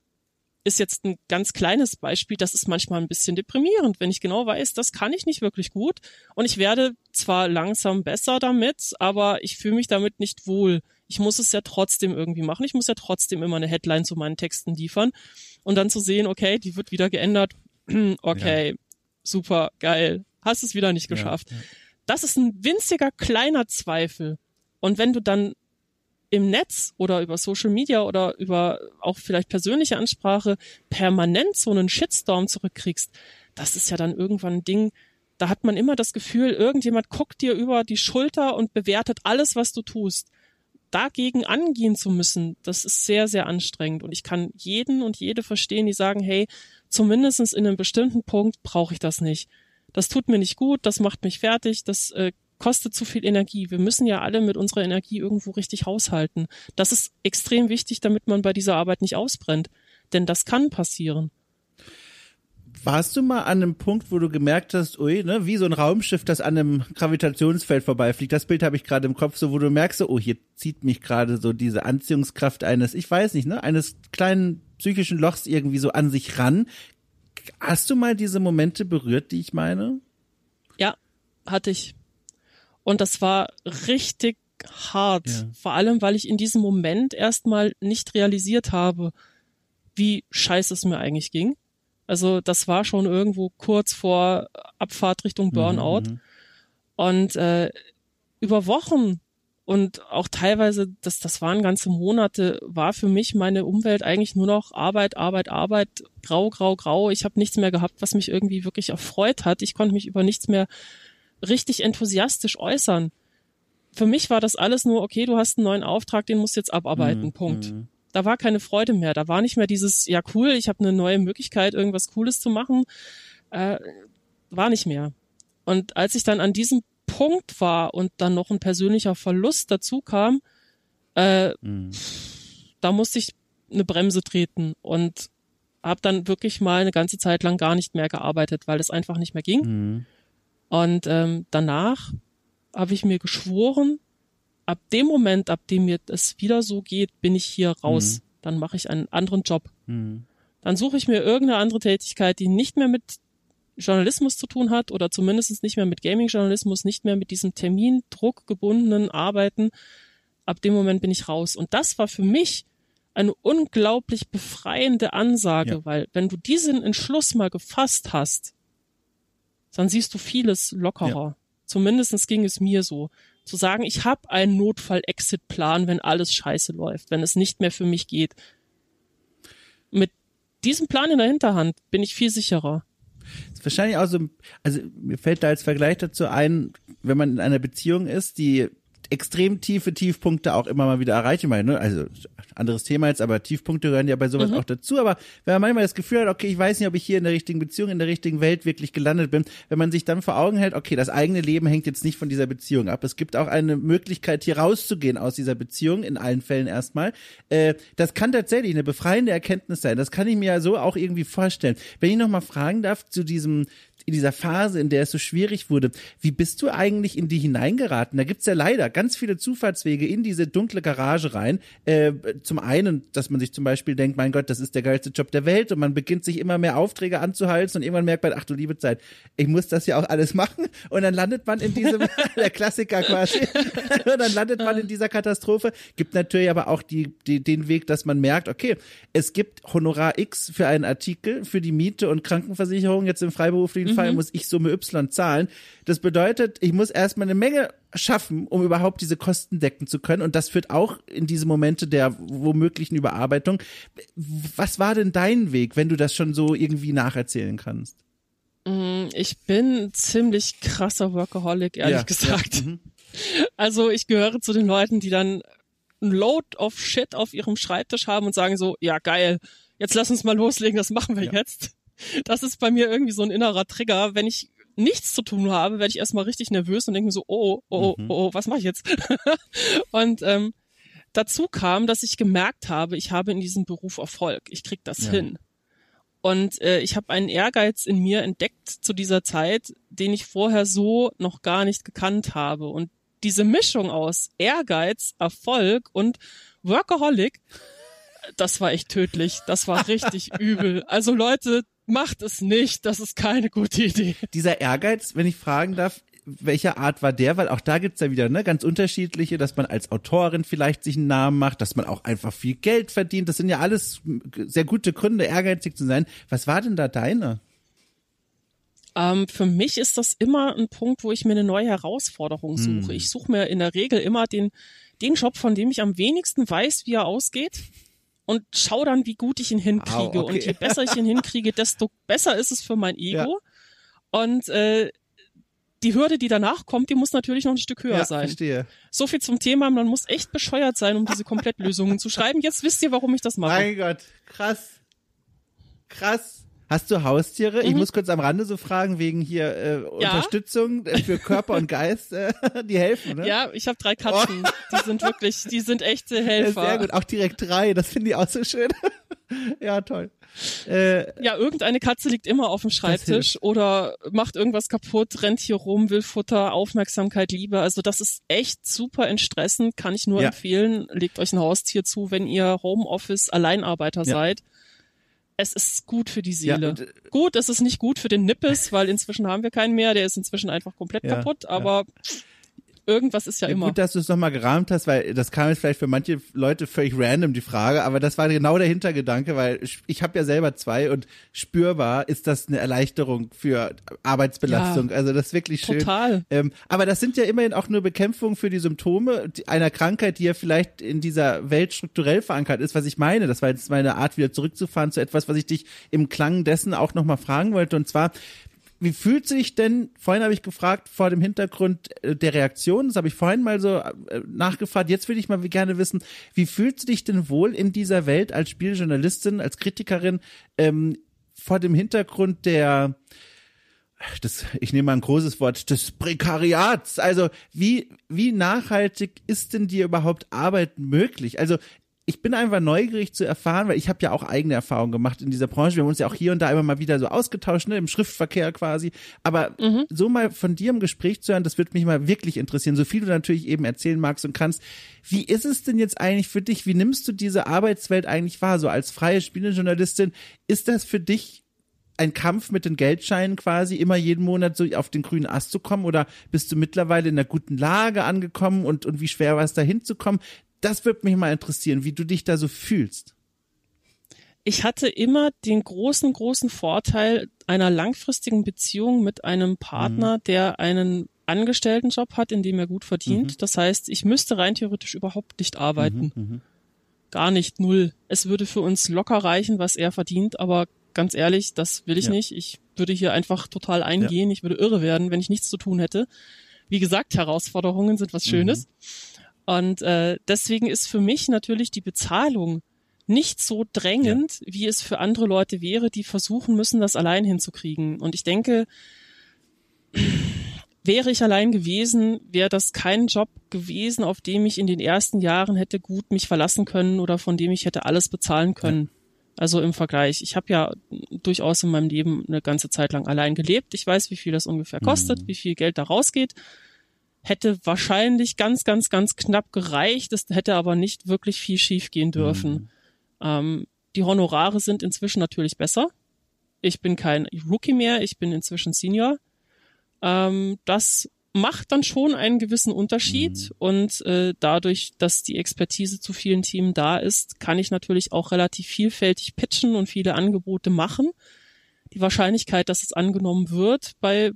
B: ist jetzt ein ganz kleines Beispiel. Das ist manchmal ein bisschen deprimierend, wenn ich genau weiß, das kann ich nicht wirklich gut. Und ich werde zwar langsam besser damit, aber ich fühle mich damit nicht wohl. Ich muss es ja trotzdem irgendwie machen. Ich muss ja trotzdem immer eine Headline zu meinen Texten liefern. Und dann zu sehen, okay, die wird wieder geändert. okay, ja. super, geil. Hast es wieder nicht geschafft. Ja, ja. Das ist ein winziger kleiner Zweifel. Und wenn du dann im Netz oder über Social Media oder über auch vielleicht persönliche Ansprache permanent so einen Shitstorm zurückkriegst, das ist ja dann irgendwann ein Ding, da hat man immer das Gefühl, irgendjemand guckt dir über die Schulter und bewertet alles, was du tust. Dagegen angehen zu müssen, das ist sehr, sehr anstrengend. Und ich kann jeden und jede verstehen, die sagen, hey, zumindestens in einem bestimmten Punkt brauche ich das nicht. Das tut mir nicht gut, das macht mich fertig, das äh, kostet zu viel Energie. Wir müssen ja alle mit unserer Energie irgendwo richtig haushalten. Das ist extrem wichtig, damit man bei dieser Arbeit nicht ausbrennt. Denn das kann passieren.
A: Warst du mal an einem Punkt, wo du gemerkt hast, ui, ne, wie so ein Raumschiff, das an einem Gravitationsfeld vorbeifliegt? Das Bild habe ich gerade im Kopf, so wo du merkst, so, oh, hier zieht mich gerade so diese Anziehungskraft eines, ich weiß nicht, ne, eines kleinen psychischen Lochs irgendwie so an sich ran. Hast du mal diese Momente berührt, die ich meine?
B: Ja, hatte ich. Und das war richtig hart. Ja. Vor allem, weil ich in diesem Moment erstmal nicht realisiert habe, wie scheiße es mir eigentlich ging. Also das war schon irgendwo kurz vor Abfahrt Richtung mhm, Burnout. Mhm, und äh, über Wochen und auch teilweise, das, das waren ganze Monate, war für mich meine Umwelt eigentlich nur noch Arbeit, Arbeit, Arbeit, grau, grau, grau. Ich habe nichts mehr gehabt, was mich irgendwie wirklich erfreut hat. Ich konnte mich über nichts mehr richtig enthusiastisch äußern. Für mich war das alles nur, okay, du hast einen neuen Auftrag, den musst du jetzt abarbeiten, mhm. Punkt. Mhm. Da war keine Freude mehr. Da war nicht mehr dieses, ja cool, ich habe eine neue Möglichkeit, irgendwas Cooles zu machen. Äh, war nicht mehr. Und als ich dann an diesem Punkt war und dann noch ein persönlicher Verlust dazu kam, äh, mhm. da musste ich eine Bremse treten und habe dann wirklich mal eine ganze Zeit lang gar nicht mehr gearbeitet, weil es einfach nicht mehr ging. Mhm. Und ähm, danach habe ich mir geschworen, ab dem Moment, ab dem mir es wieder so geht, bin ich hier raus. Mhm. Dann mache ich einen anderen Job. Mhm. Dann suche ich mir irgendeine andere Tätigkeit, die nicht mehr mit Journalismus zu tun hat oder zumindest nicht mehr mit Gaming-Journalismus, nicht mehr mit diesem Termindruck gebundenen Arbeiten. Ab dem Moment bin ich raus. Und das war für mich eine unglaublich befreiende Ansage, ja. weil wenn du diesen Entschluss mal gefasst hast, dann siehst du vieles lockerer. Ja. Zumindestens ging es mir so. Zu sagen, ich habe einen Notfall-Exit-Plan, wenn alles scheiße läuft, wenn es nicht mehr für mich geht. Mit diesem Plan in der Hinterhand bin ich viel sicherer.
A: ist wahrscheinlich auch so, also mir fällt da als Vergleich dazu ein, wenn man in einer Beziehung ist, die extrem tiefe Tiefpunkte auch immer mal wieder erreicht. Ich meine, ne? also anderes Thema jetzt, aber Tiefpunkte gehören ja bei sowas mhm. auch dazu. Aber wenn man manchmal das Gefühl hat, okay, ich weiß nicht, ob ich hier in der richtigen Beziehung, in der richtigen Welt wirklich gelandet bin, wenn man sich dann vor Augen hält, okay, das eigene Leben hängt jetzt nicht von dieser Beziehung ab. Es gibt auch eine Möglichkeit, hier rauszugehen aus dieser Beziehung, in allen Fällen erstmal. Äh, das kann tatsächlich eine befreiende Erkenntnis sein. Das kann ich mir ja so auch irgendwie vorstellen. Wenn ich noch mal fragen darf zu diesem in dieser Phase, in der es so schwierig wurde, wie bist du eigentlich in die hineingeraten? Da gibt's ja leider ganz viele Zufallswege in diese dunkle Garage rein. Äh, zum einen, dass man sich zum Beispiel denkt, mein Gott, das ist der geilste Job der Welt und man beginnt sich immer mehr Aufträge anzuhalten und irgendwann merkt man, ach du liebe Zeit, ich muss das ja auch alles machen und dann landet man in diesem, der Klassiker quasi, und dann landet man in dieser Katastrophe. Gibt natürlich aber auch die, die, den Weg, dass man merkt, okay, es gibt Honorar X für einen Artikel, für die Miete und Krankenversicherung jetzt im freiberuflichen mhm. Fall muss ich Summe Y zahlen. Das bedeutet, ich muss erstmal eine Menge schaffen, um überhaupt diese Kosten decken zu können. Und das führt auch in diese Momente der womöglichen Überarbeitung. Was war denn dein Weg, wenn du das schon so irgendwie nacherzählen kannst?
B: Mm, ich bin ziemlich krasser Workaholic, ehrlich ja, gesagt. Ja, mhm. also ich gehöre zu den Leuten, die dann ein Load of Shit auf ihrem Schreibtisch haben und sagen so, ja geil, jetzt lass uns mal loslegen, das machen wir ja. jetzt das ist bei mir irgendwie so ein innerer Trigger. Wenn ich nichts zu tun habe, werde ich erstmal richtig nervös und denke mir so, oh, oh, oh, mhm. oh, was mache ich jetzt? und ähm, dazu kam, dass ich gemerkt habe, ich habe in diesem Beruf Erfolg. Ich krieg das ja. hin. Und äh, ich habe einen Ehrgeiz in mir entdeckt zu dieser Zeit, den ich vorher so noch gar nicht gekannt habe. Und diese Mischung aus Ehrgeiz, Erfolg und Workaholic, das war echt tödlich. Das war richtig übel. Also Leute, macht es nicht. Das ist keine gute Idee.
A: Dieser Ehrgeiz, wenn ich fragen darf, welcher Art war der? Weil auch da gibt's ja wieder ne, ganz unterschiedliche, dass man als Autorin vielleicht sich einen Namen macht, dass man auch einfach viel Geld verdient. Das sind ja alles sehr gute Gründe, ehrgeizig zu sein. Was war denn da deine?
B: Ähm, für mich ist das immer ein Punkt, wo ich mir eine neue Herausforderung suche. Hm. Ich suche mir in der Regel immer den, den Job, von dem ich am wenigsten weiß, wie er ausgeht und schau dann, wie gut ich ihn hinkriege. Wow, okay. Und je besser ich ihn hinkriege, desto besser ist es für mein Ego. Ja. Und äh, die Hürde, die danach kommt, die muss natürlich noch ein Stück höher ja, sein. Verstehe. So viel zum Thema, man muss echt bescheuert sein, um diese Komplettlösungen zu schreiben. Jetzt wisst ihr, warum ich das mache.
A: Mein Gott, krass. Krass. Hast du Haustiere? Mhm. Ich muss kurz am Rande so fragen, wegen hier äh, ja. Unterstützung äh, für Körper und Geist, äh, die helfen, ne?
B: Ja, ich habe drei Katzen. Oh. Die sind wirklich, die sind echte Helfer.
A: Sehr gut, auch direkt drei, das finde ich auch so schön. ja, toll.
B: Äh, ja, irgendeine Katze liegt immer auf dem Schreibtisch oder macht irgendwas kaputt, rennt hier rum, will Futter, Aufmerksamkeit, Liebe. Also das ist echt super entstressend, kann ich nur ja. empfehlen. Legt euch ein Haustier zu, wenn ihr Homeoffice Alleinarbeiter ja. seid es ist gut für die Seele. Ja, und, gut, es ist nicht gut für den Nippes, weil inzwischen haben wir keinen mehr, der ist inzwischen einfach komplett ja, kaputt, aber ja irgendwas ist ja, ja immer.
A: Gut, dass du es nochmal gerahmt hast, weil das kam jetzt vielleicht für manche Leute völlig random, die Frage, aber das war genau der Hintergedanke, weil ich habe ja selber zwei und spürbar ist das eine Erleichterung für Arbeitsbelastung. Ja, also das ist wirklich schön.
B: Total.
A: Ähm, aber das sind ja immerhin auch nur Bekämpfungen für die Symptome einer Krankheit, die ja vielleicht in dieser Welt strukturell verankert ist, was ich meine. Das war jetzt meine Art, wieder zurückzufahren zu etwas, was ich dich im Klang dessen auch nochmal fragen wollte. Und zwar, wie fühlt sich denn, vorhin habe ich gefragt, vor dem Hintergrund äh, der Reaktion, das habe ich vorhin mal so äh, nachgefragt, jetzt würde ich mal gerne wissen, wie fühlst du dich denn wohl in dieser Welt als Spieljournalistin, als Kritikerin, ähm, vor dem Hintergrund der, das, ich nehme mal ein großes Wort, des Prekariats. Also wie, wie nachhaltig ist denn dir überhaupt Arbeit möglich? Also ich bin einfach neugierig zu erfahren, weil ich habe ja auch eigene Erfahrungen gemacht in dieser Branche. Wir haben uns ja auch hier und da immer mal wieder so ausgetauscht, ne, im Schriftverkehr quasi. Aber mhm. so mal von dir im Gespräch zu hören, das würde mich mal wirklich interessieren. So viel du natürlich eben erzählen magst und kannst. Wie ist es denn jetzt eigentlich für dich? Wie nimmst du diese Arbeitswelt eigentlich wahr? So als freie Spielejournalistin, ist das für dich ein Kampf mit den Geldscheinen quasi, immer jeden Monat so auf den grünen Ast zu kommen? Oder bist du mittlerweile in einer guten Lage angekommen und, und wie schwer war es da hinzukommen? Das würde mich mal interessieren, wie du dich da so fühlst.
B: Ich hatte immer den großen, großen Vorteil einer langfristigen Beziehung mit einem Partner, mhm. der einen Angestelltenjob hat, in dem er gut verdient. Mhm. Das heißt, ich müsste rein theoretisch überhaupt nicht arbeiten. Mhm, mhm. Gar nicht, null. Es würde für uns locker reichen, was er verdient, aber ganz ehrlich, das will ich ja. nicht. Ich würde hier einfach total eingehen. Ja. Ich würde irre werden, wenn ich nichts zu tun hätte. wie gesagt, Herausforderungen sind was Schönes. Mhm. Und äh, deswegen ist für mich natürlich die Bezahlung nicht so drängend, ja. wie es für andere Leute wäre, die versuchen müssen, das allein hinzukriegen. Und ich denke, wäre ich allein gewesen, wäre das kein Job gewesen, auf dem ich in den ersten Jahren hätte gut mich verlassen können oder von dem ich hätte alles bezahlen können. Ja. Also im Vergleich. Ich habe ja durchaus in meinem Leben eine ganze Zeit lang allein gelebt. Ich weiß, wie viel das ungefähr kostet, mhm. wie viel Geld da rausgeht. Hätte wahrscheinlich ganz, ganz, ganz knapp gereicht. Es hätte aber nicht wirklich viel schief gehen dürfen. Mhm. Ähm, die Honorare sind inzwischen natürlich besser. Ich bin kein Rookie mehr, ich bin inzwischen Senior. Ähm, das macht dann schon einen gewissen Unterschied mhm. und äh, dadurch, dass die Expertise zu vielen Teams da ist, kann ich natürlich auch relativ vielfältig pitchen und viele Angebote machen. Die Wahrscheinlichkeit, dass es angenommen wird bei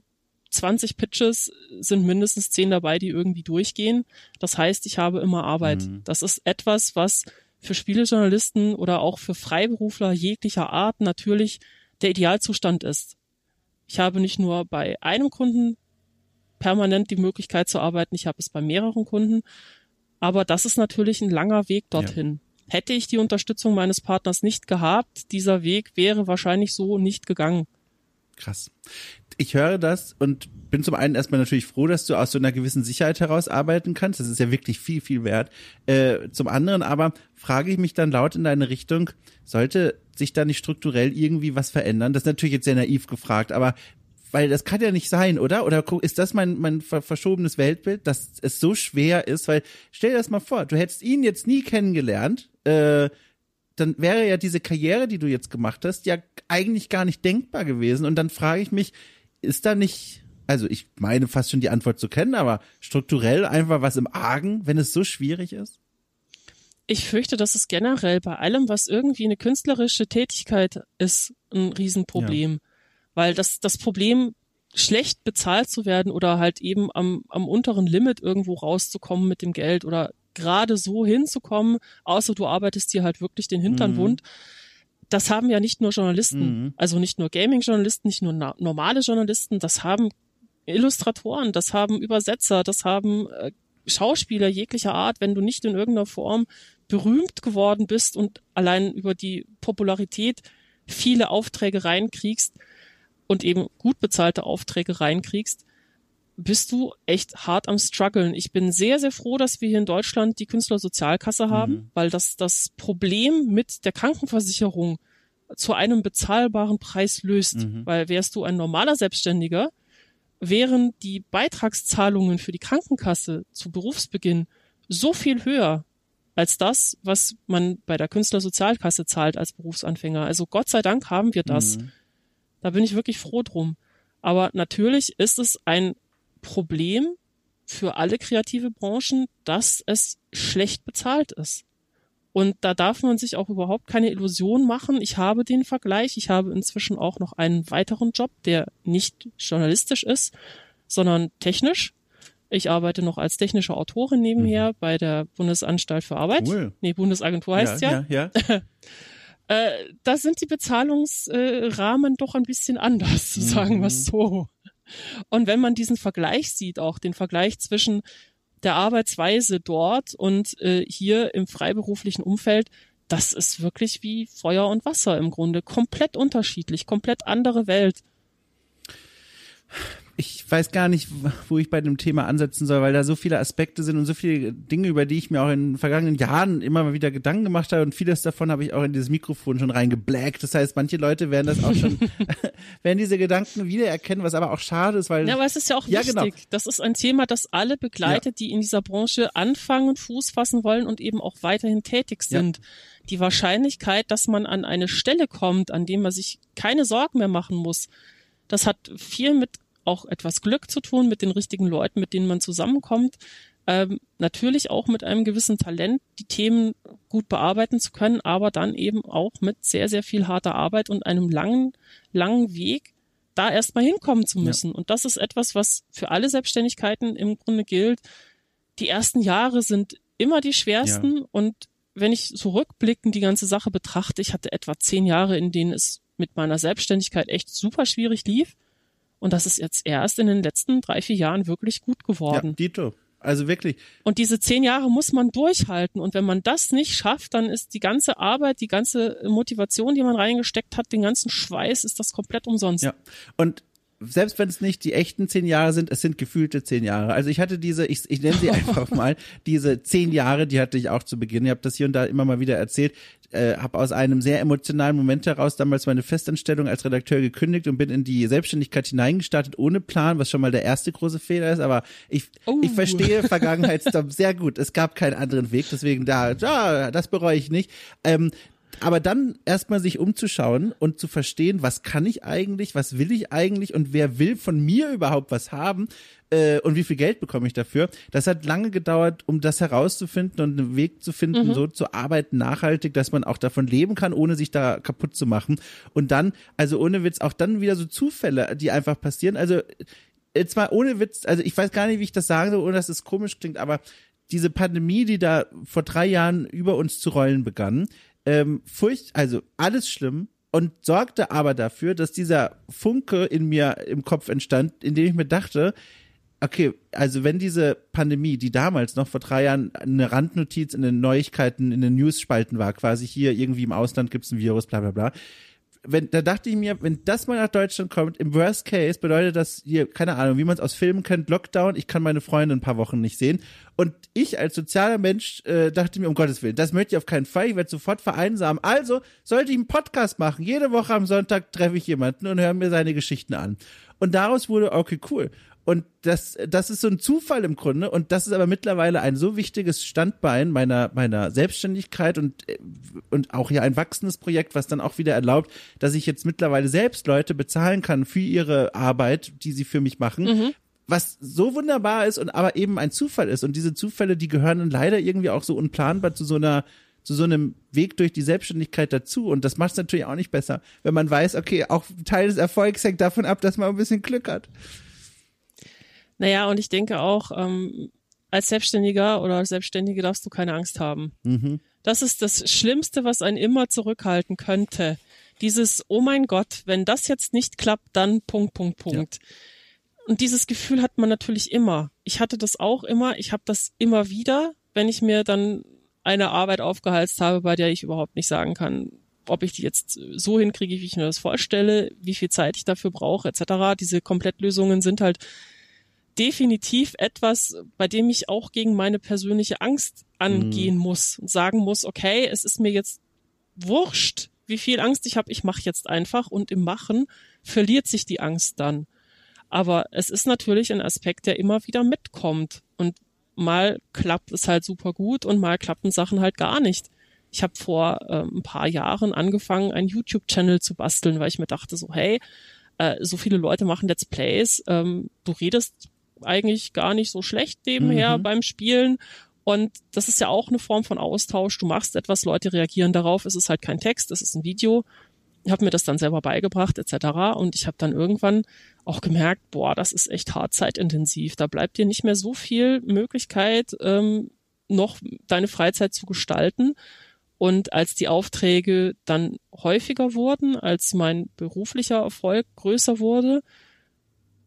B: 20 Pitches sind mindestens 10 dabei, die irgendwie durchgehen. Das heißt, ich habe immer Arbeit. Mhm. Das ist etwas, was für Spielejournalisten oder auch für Freiberufler jeglicher Art natürlich der Idealzustand ist. Ich habe nicht nur bei einem Kunden permanent die Möglichkeit zu arbeiten, ich habe es bei mehreren Kunden, aber das ist natürlich ein langer Weg dorthin. Ja. Hätte ich die Unterstützung meines Partners nicht gehabt, dieser Weg wäre wahrscheinlich so nicht gegangen.
A: Krass. Ich höre das und bin zum einen erstmal natürlich froh, dass du aus so einer gewissen Sicherheit heraus arbeiten kannst. Das ist ja wirklich viel, viel wert. Äh, zum anderen aber frage ich mich dann laut in deine Richtung, sollte sich da nicht strukturell irgendwie was verändern? Das ist natürlich jetzt sehr naiv gefragt, aber weil das kann ja nicht sein, oder? Oder ist das mein, mein verschobenes Weltbild, dass es so schwer ist? Weil stell dir das mal vor, du hättest ihn jetzt nie kennengelernt, äh, dann wäre ja diese Karriere, die du jetzt gemacht hast, ja eigentlich gar nicht denkbar gewesen. Und dann frage ich mich, ist da nicht, also ich meine fast schon die Antwort zu kennen, aber strukturell einfach was im Argen, wenn es so schwierig ist?
B: Ich fürchte, dass es generell bei allem, was irgendwie eine künstlerische Tätigkeit ist, ein Riesenproblem. Ja. Weil das, das Problem, schlecht bezahlt zu werden oder halt eben am, am unteren Limit irgendwo rauszukommen mit dem Geld oder gerade so hinzukommen, außer du arbeitest dir halt wirklich den Hintern mhm. wund. Das haben ja nicht nur Journalisten, mhm. also nicht nur Gaming-Journalisten, nicht nur normale Journalisten, das haben Illustratoren, das haben Übersetzer, das haben äh, Schauspieler jeglicher Art, wenn du nicht in irgendeiner Form berühmt geworden bist und allein über die Popularität viele Aufträge reinkriegst und eben gut bezahlte Aufträge reinkriegst, bist du echt hart am struggeln. Ich bin sehr, sehr froh, dass wir hier in Deutschland die Künstlersozialkasse haben, mhm. weil das das Problem mit der Krankenversicherung zu einem bezahlbaren Preis löst. Mhm. Weil wärst du ein normaler Selbstständiger, wären die Beitragszahlungen für die Krankenkasse zu Berufsbeginn so viel höher als das, was man bei der Künstlersozialkasse zahlt als Berufsanfänger. Also Gott sei Dank haben wir das. Mhm. Da bin ich wirklich froh drum. Aber natürlich ist es ein Problem für alle kreative Branchen, dass es schlecht bezahlt ist. Und da darf man sich auch überhaupt keine Illusion machen. Ich habe den Vergleich. Ich habe inzwischen auch noch einen weiteren Job, der nicht journalistisch ist, sondern technisch. Ich arbeite noch als technische Autorin nebenher mhm. bei der Bundesanstalt für Arbeit. Cool. Nee, Bundesagentur heißt ja. ja. ja. äh, da sind die Bezahlungsrahmen doch ein bisschen anders, mhm. sagen wir es so. Und wenn man diesen Vergleich sieht, auch den Vergleich zwischen der Arbeitsweise dort und äh, hier im freiberuflichen Umfeld, das ist wirklich wie Feuer und Wasser im Grunde. Komplett unterschiedlich, komplett andere Welt
A: ich weiß gar nicht, wo ich bei dem Thema ansetzen soll, weil da so viele Aspekte sind und so viele Dinge, über die ich mir auch in den vergangenen Jahren immer mal wieder Gedanken gemacht habe und vieles davon habe ich auch in dieses Mikrofon schon reingeblackt. Das heißt, manche Leute werden das auch schon, werden diese Gedanken wiedererkennen, was aber auch schade ist, weil.
B: Ja, aber es ist ja auch ja, wichtig. Genau. Das ist ein Thema, das alle begleitet, ja. die in dieser Branche anfangen, Fuß fassen wollen und eben auch weiterhin tätig sind. Ja. Die Wahrscheinlichkeit, dass man an eine Stelle kommt, an dem man sich keine Sorgen mehr machen muss, das hat viel mit auch etwas Glück zu tun mit den richtigen Leuten, mit denen man zusammenkommt. Ähm, natürlich auch mit einem gewissen Talent, die Themen gut bearbeiten zu können, aber dann eben auch mit sehr, sehr viel harter Arbeit und einem langen, langen Weg, da erstmal hinkommen zu müssen. Ja. Und das ist etwas, was für alle Selbstständigkeiten im Grunde gilt. Die ersten Jahre sind immer die schwersten ja. und wenn ich so rückblickend die ganze Sache betrachte, ich hatte etwa zehn Jahre, in denen es mit meiner Selbstständigkeit echt super schwierig lief Und das ist jetzt erst in den letzten drei, vier Jahren wirklich gut geworden. Ja,
A: Dito. Also wirklich.
B: Und diese zehn Jahre muss man durchhalten. Und wenn man das nicht schafft, dann ist die ganze Arbeit, die ganze Motivation, die man reingesteckt hat, den ganzen Schweiß, ist das komplett umsonst.
A: Ja. Und selbst wenn es nicht die echten zehn Jahre sind, es sind gefühlte zehn Jahre. Also ich hatte diese, ich, ich nenne sie einfach mal, diese zehn Jahre, die hatte ich auch zu Beginn. Ich habe das hier und da immer mal wieder erzählt. Äh, habe aus einem sehr emotionalen Moment heraus damals meine Festanstellung als Redakteur gekündigt und bin in die Selbstständigkeit hineingestartet ohne Plan, was schon mal der erste große Fehler ist. Aber ich, oh. ich verstehe Vergangenheitsstop sehr gut. Es gab keinen anderen Weg, deswegen da, ja, das bereue ich nicht. Ähm, aber dann erstmal sich umzuschauen und zu verstehen, was kann ich eigentlich, was will ich eigentlich und wer will von mir überhaupt was haben äh, und wie viel Geld bekomme ich dafür. Das hat lange gedauert, um das herauszufinden und einen Weg zu finden, mhm. so zu arbeiten nachhaltig, dass man auch davon leben kann, ohne sich da kaputt zu machen. Und dann, also ohne Witz, auch dann wieder so Zufälle, die einfach passieren. Also jetzt mal ohne Witz, also ich weiß gar nicht, wie ich das sagen soll, ohne dass es komisch klingt, aber diese Pandemie, die da vor drei Jahren über uns zu rollen begann, ähm, furcht, also alles schlimm und sorgte aber dafür, dass dieser Funke in mir im Kopf entstand, in dem ich mir dachte, okay, also wenn diese Pandemie, die damals noch vor drei Jahren eine Randnotiz in den Neuigkeiten, in den News-Spalten war, quasi hier irgendwie im Ausland gibt's ein Virus, bla bla bla, wenn, da dachte ich mir, wenn das mal nach Deutschland kommt, im Worst Case bedeutet das hier, keine Ahnung, wie man es aus Filmen kennt, Lockdown, ich kann meine Freunde ein paar Wochen nicht sehen. Und ich als sozialer Mensch äh, dachte mir, um Gottes Willen, das möchte ich auf keinen Fall, ich werde sofort vereinsamen. Also sollte ich einen Podcast machen. Jede Woche am Sonntag treffe ich jemanden und höre mir seine Geschichten an. Und daraus wurde, okay, cool. Und das, das ist so ein Zufall im Grunde. Und das ist aber mittlerweile ein so wichtiges Standbein meiner, meiner Selbstständigkeit und, und auch ja ein wachsendes Projekt, was dann auch wieder erlaubt, dass ich jetzt mittlerweile selbst Leute bezahlen kann für ihre Arbeit, die sie für mich machen. Mhm. Was so wunderbar ist und aber eben ein Zufall ist. Und diese Zufälle, die gehören dann leider irgendwie auch so unplanbar zu so einer, zu so einem Weg durch die Selbstständigkeit dazu. Und das macht es natürlich auch nicht besser, wenn man weiß, okay, auch Teil des Erfolgs hängt davon ab, dass man ein bisschen Glück hat.
B: Naja, und ich denke auch, ähm, als Selbstständiger oder als Selbstständige darfst du keine Angst haben. Mhm. Das ist das Schlimmste, was einen immer zurückhalten könnte. Dieses, oh mein Gott, wenn das jetzt nicht klappt, dann Punkt, Punkt, Punkt. Ja. Und dieses Gefühl hat man natürlich immer. Ich hatte das auch immer. Ich habe das immer wieder, wenn ich mir dann eine Arbeit aufgehalst habe, bei der ich überhaupt nicht sagen kann, ob ich die jetzt so hinkriege, wie ich mir das vorstelle, wie viel Zeit ich dafür brauche, etc. Diese Komplettlösungen sind halt definitiv etwas, bei dem ich auch gegen meine persönliche Angst angehen mhm. muss und sagen muss, okay, es ist mir jetzt wurscht, wie viel Angst ich habe, ich mache jetzt einfach und im Machen verliert sich die Angst dann. Aber es ist natürlich ein Aspekt, der immer wieder mitkommt und mal klappt es halt super gut und mal klappen Sachen halt gar nicht. Ich habe vor äh, ein paar Jahren angefangen, einen YouTube-Channel zu basteln, weil ich mir dachte so, hey, äh, so viele Leute machen Let's Plays, ähm, du redest eigentlich gar nicht so schlecht nebenher mhm. beim Spielen. Und das ist ja auch eine Form von Austausch. Du machst etwas, Leute reagieren darauf. Es ist halt kein Text, es ist ein Video. Ich habe mir das dann selber beigebracht etc. Und ich habe dann irgendwann auch gemerkt, boah, das ist echt hart zeitintensiv. Da bleibt dir nicht mehr so viel Möglichkeit, ähm, noch deine Freizeit zu gestalten. Und als die Aufträge dann häufiger wurden, als mein beruflicher Erfolg größer wurde,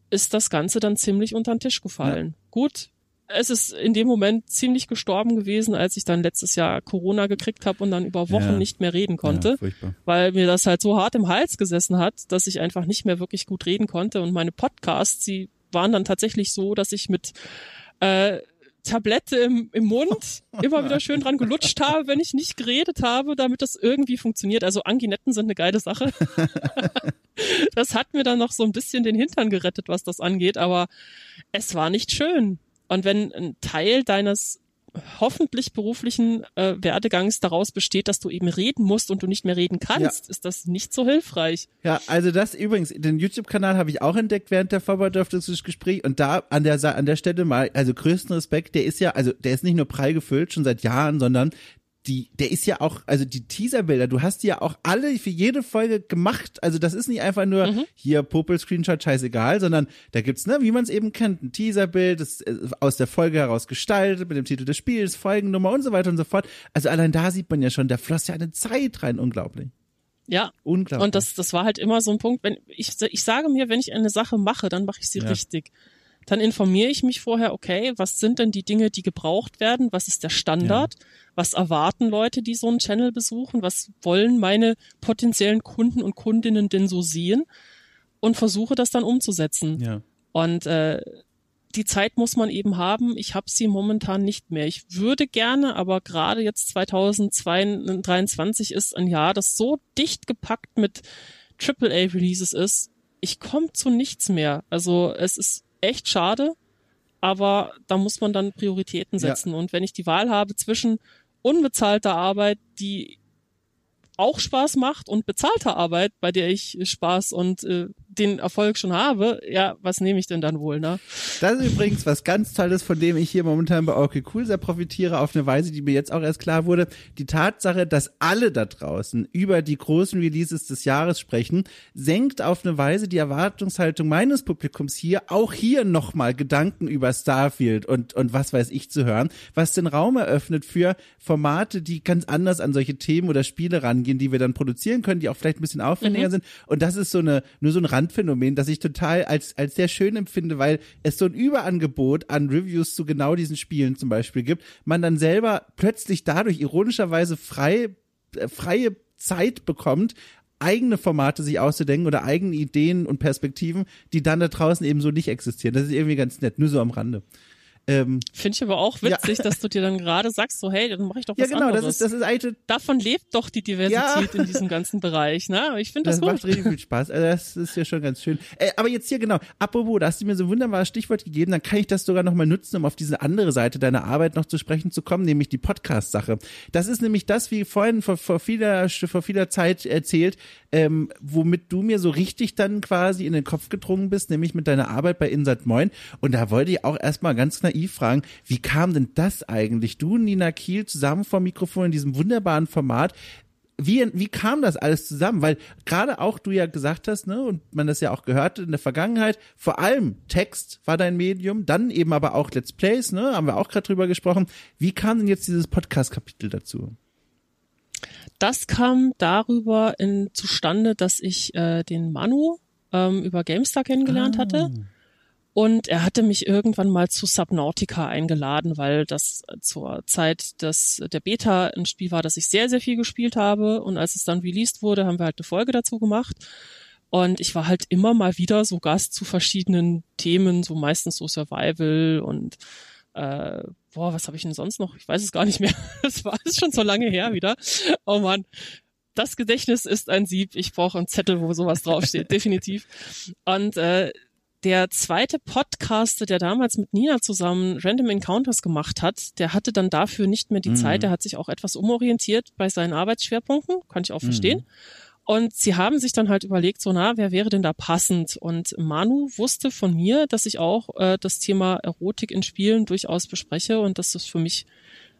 B: ist das Ganze dann ziemlich unter den Tisch gefallen. Ja. Gut, es ist in dem Moment ziemlich gestorben gewesen, als ich dann letztes Jahr Corona gekriegt habe und dann über Wochen ja. nicht mehr reden konnte, ja, weil mir das halt so hart im Hals gesessen hat, dass ich einfach nicht mehr wirklich gut reden konnte. Und meine Podcasts, sie waren dann tatsächlich so, dass ich mit äh, Tablette im, im Mund immer wieder schön dran gelutscht habe, wenn ich nicht geredet habe, damit das irgendwie funktioniert. Also Anginetten sind eine geile Sache. das hat mir dann noch so ein bisschen den Hintern gerettet, was das angeht, aber es war nicht schön. Und wenn ein Teil deines hoffentlich beruflichen äh, Werdegangs daraus besteht, dass du eben reden musst und du nicht mehr reden kannst, ja. ist das nicht so hilfreich.
A: Ja, also das übrigens, den YouTube-Kanal habe ich auch entdeckt während der Vorbereitung und da an der an der Stelle mal, also größten Respekt, der ist ja, also der ist nicht nur prall gefüllt schon seit Jahren, sondern die, der ist ja auch, also die Teaserbilder, du hast die ja auch alle für jede Folge gemacht. Also das ist nicht einfach nur mhm. hier Popel-Screenshot, scheißegal, sondern da gibt's, ne, wie man es eben kennt, ein Teaserbild, das äh, aus der Folge heraus gestaltet, mit dem Titel des Spiels, Folgennummer und so weiter und so fort. Also allein da sieht man ja schon, da floss ja eine Zeit rein, unglaublich.
B: Ja, unglaublich. Und das, das war halt immer so ein Punkt, wenn ich, ich sage mir, wenn ich eine Sache mache, dann mache ich sie ja. richtig. Dann informiere ich mich vorher, okay, was sind denn die Dinge, die gebraucht werden? Was ist der Standard? Ja. Was erwarten Leute, die so einen Channel besuchen? Was wollen meine potenziellen Kunden und Kundinnen denn so sehen? Und versuche das dann umzusetzen. Ja. Und äh, die Zeit muss man eben haben. Ich habe sie momentan nicht mehr. Ich würde gerne, aber gerade jetzt 2023 ist ein Jahr, das so dicht gepackt mit AAA-Releases ist. Ich komme zu nichts mehr. Also es ist echt schade, aber da muss man dann Prioritäten setzen. Ja. Und wenn ich die Wahl habe zwischen unbezahlter Arbeit, die auch Spaß macht und bezahlter Arbeit, bei der ich Spaß und äh, den Erfolg schon habe, ja, was nehme ich denn dann wohl, ne?
A: Das ist übrigens was ganz Tolles, von dem ich hier momentan bei Okay Cool sehr profitiere, auf eine Weise, die mir jetzt auch erst klar wurde. Die Tatsache, dass alle da draußen über die großen Releases des Jahres sprechen, senkt auf eine Weise die Erwartungshaltung meines Publikums hier, auch hier nochmal Gedanken über Starfield und, und was weiß ich zu hören, was den Raum eröffnet für Formate, die ganz anders an solche Themen oder Spiele rangehen, die wir dann produzieren können, die auch vielleicht ein bisschen aufwendiger mhm. sind. Und das ist so eine, nur so ein Rand Randphänomen, das ich total als, als sehr schön empfinde, weil es so ein Überangebot an Reviews zu genau diesen Spielen zum Beispiel gibt. Man dann selber plötzlich dadurch ironischerweise frei, äh, freie Zeit bekommt, eigene Formate sich auszudenken oder eigene Ideen und Perspektiven, die dann da draußen eben so nicht existieren. Das ist irgendwie ganz nett, nur so am Rande.
B: Ähm, Finde ich aber auch witzig, ja. dass du dir dann gerade sagst, so hey, dann mache ich doch was
A: ja, genau,
B: anderes.
A: Das ist, das ist eigentlich,
B: Davon lebt doch die Diversität ja. in diesem ganzen Bereich. Ne? Ich finde das,
A: das gut. Das macht richtig viel Spaß. Also das ist ja schon ganz schön. Äh, aber jetzt hier genau, apropos, da hast du mir so ein wunderbares Stichwort gegeben, dann kann ich das sogar nochmal nutzen, um auf diese andere Seite deiner Arbeit noch zu sprechen zu kommen, nämlich die Podcast-Sache. Das ist nämlich das, wie vorhin vor, vor, vieler, vor vieler Zeit erzählt, ähm, womit du mir so richtig dann quasi in den Kopf gedrungen bist, nämlich mit deiner Arbeit bei Insert Moin. Und da wollte ich auch erstmal ganz naiv naiv fragen, wie kam denn das eigentlich? Du, Nina Kiel, zusammen vor Mikrofon in diesem wunderbaren Format. Wie, wie kam das alles zusammen? Weil gerade auch du ja gesagt hast, ne, und man das ja auch gehört in der Vergangenheit, vor allem Text war dein Medium, dann eben aber auch Let's Plays, ne, haben wir auch gerade drüber gesprochen. Wie kam denn jetzt dieses Podcast-Kapitel dazu?
B: Das kam darüber in, zustande, dass ich äh, den Manu ähm, über GameStar kennengelernt ah. hatte. Und er hatte mich irgendwann mal zu Subnautica eingeladen, weil das zur Zeit des, der Beta ein Spiel war, das ich sehr, sehr viel gespielt habe. Und als es dann released wurde, haben wir halt eine Folge dazu gemacht. Und ich war halt immer mal wieder so Gast zu verschiedenen Themen, so meistens so Survival und äh, boah, was habe ich denn sonst noch? Ich weiß es gar nicht mehr. Das war ist schon so lange her wieder. Oh man, das Gedächtnis ist ein Sieb. Ich brauche einen Zettel, wo sowas draufsteht, definitiv. Und äh, der zweite Podcaster, der damals mit Nina zusammen Random Encounters gemacht hat, der hatte dann dafür nicht mehr die mhm. Zeit. Der hat sich auch etwas umorientiert bei seinen Arbeitsschwerpunkten. Kann ich auch verstehen. Mhm. Und sie haben sich dann halt überlegt, so na, wer wäre denn da passend? Und Manu wusste von mir, dass ich auch äh, das Thema Erotik in Spielen durchaus bespreche und dass das für mich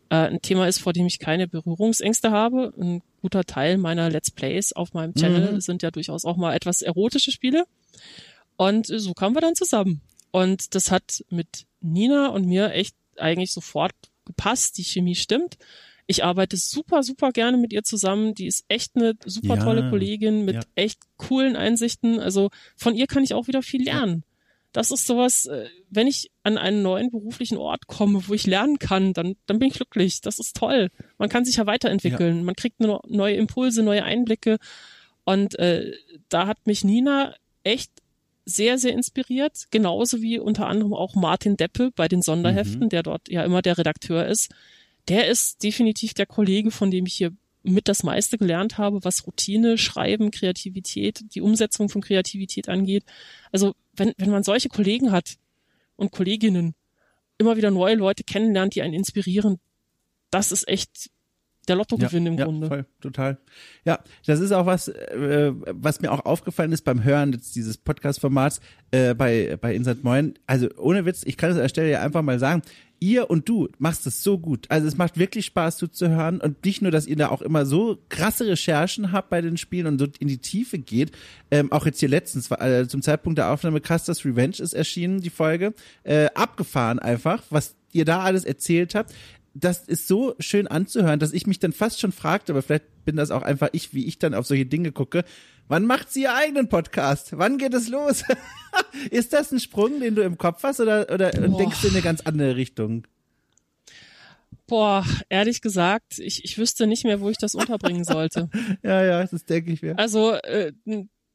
B: äh, ein Thema ist, vor dem ich keine Berührungsängste habe. Ein guter Teil meiner Let's Plays auf meinem Channel mhm. sind ja durchaus auch mal etwas erotische Spiele. Und so kamen wir dann zusammen. Und das hat mit Nina und mir echt eigentlich sofort gepasst. Die Chemie stimmt. Ich arbeite super, super gerne mit ihr zusammen. Die ist echt eine super ja, tolle Kollegin mit ja. echt coolen Einsichten. Also von ihr kann ich auch wieder viel lernen. Das ist sowas, äh, wenn ich an einen neuen beruflichen Ort komme, wo ich lernen kann, dann, dann bin ich glücklich. Das ist toll. Man kann sich ja weiterentwickeln. Ja. Man kriegt neue Impulse, neue Einblicke. Und äh, da hat mich Nina echt sehr, sehr inspiriert, genauso wie unter anderem auch Martin Deppe bei den Sonderheften, mhm. der dort ja immer der Redakteur ist. Der ist definitiv der Kollege, von dem ich hier mit das meiste gelernt habe, was Routine, Schreiben, Kreativität, die Umsetzung von Kreativität angeht. Also wenn, wenn man solche Kollegen hat und Kolleginnen, immer wieder neue Leute kennenlernt, die einen inspirieren, das ist echt der Lottogewinn ja, im
A: ja,
B: Grunde.
A: Voll, total. Ja, das ist auch was, äh, was mir auch aufgefallen ist beim Hören jetzt dieses Podcast-Formats äh, bei, bei Insert Moin. Also ohne Witz, ich kann es an der Stelle ja einfach mal sagen, ihr und du machst es so gut. Also es macht wirklich Spaß zuzuhören und nicht nur, dass ihr da auch immer so krasse Recherchen habt bei den Spielen und so in die Tiefe geht. Ähm, auch jetzt hier letztens, äh, zum Zeitpunkt der Aufnahme Custers Revenge ist erschienen, die Folge. Äh, abgefahren einfach, was ihr da alles erzählt habt das ist so schön anzuhören, dass ich mich dann fast schon fragte, aber vielleicht bin das auch einfach ich, wie ich dann auf solche Dinge gucke. Wann macht sie ihr eigenen Podcast? Wann geht es los? ist das ein Sprung, den du im Kopf hast oder, oder denkst du in eine ganz andere Richtung?
B: Boah, ehrlich gesagt, ich, ich wüsste nicht mehr, wo ich das unterbringen sollte.
A: ja, ja, das denke ich mir.
B: Also äh,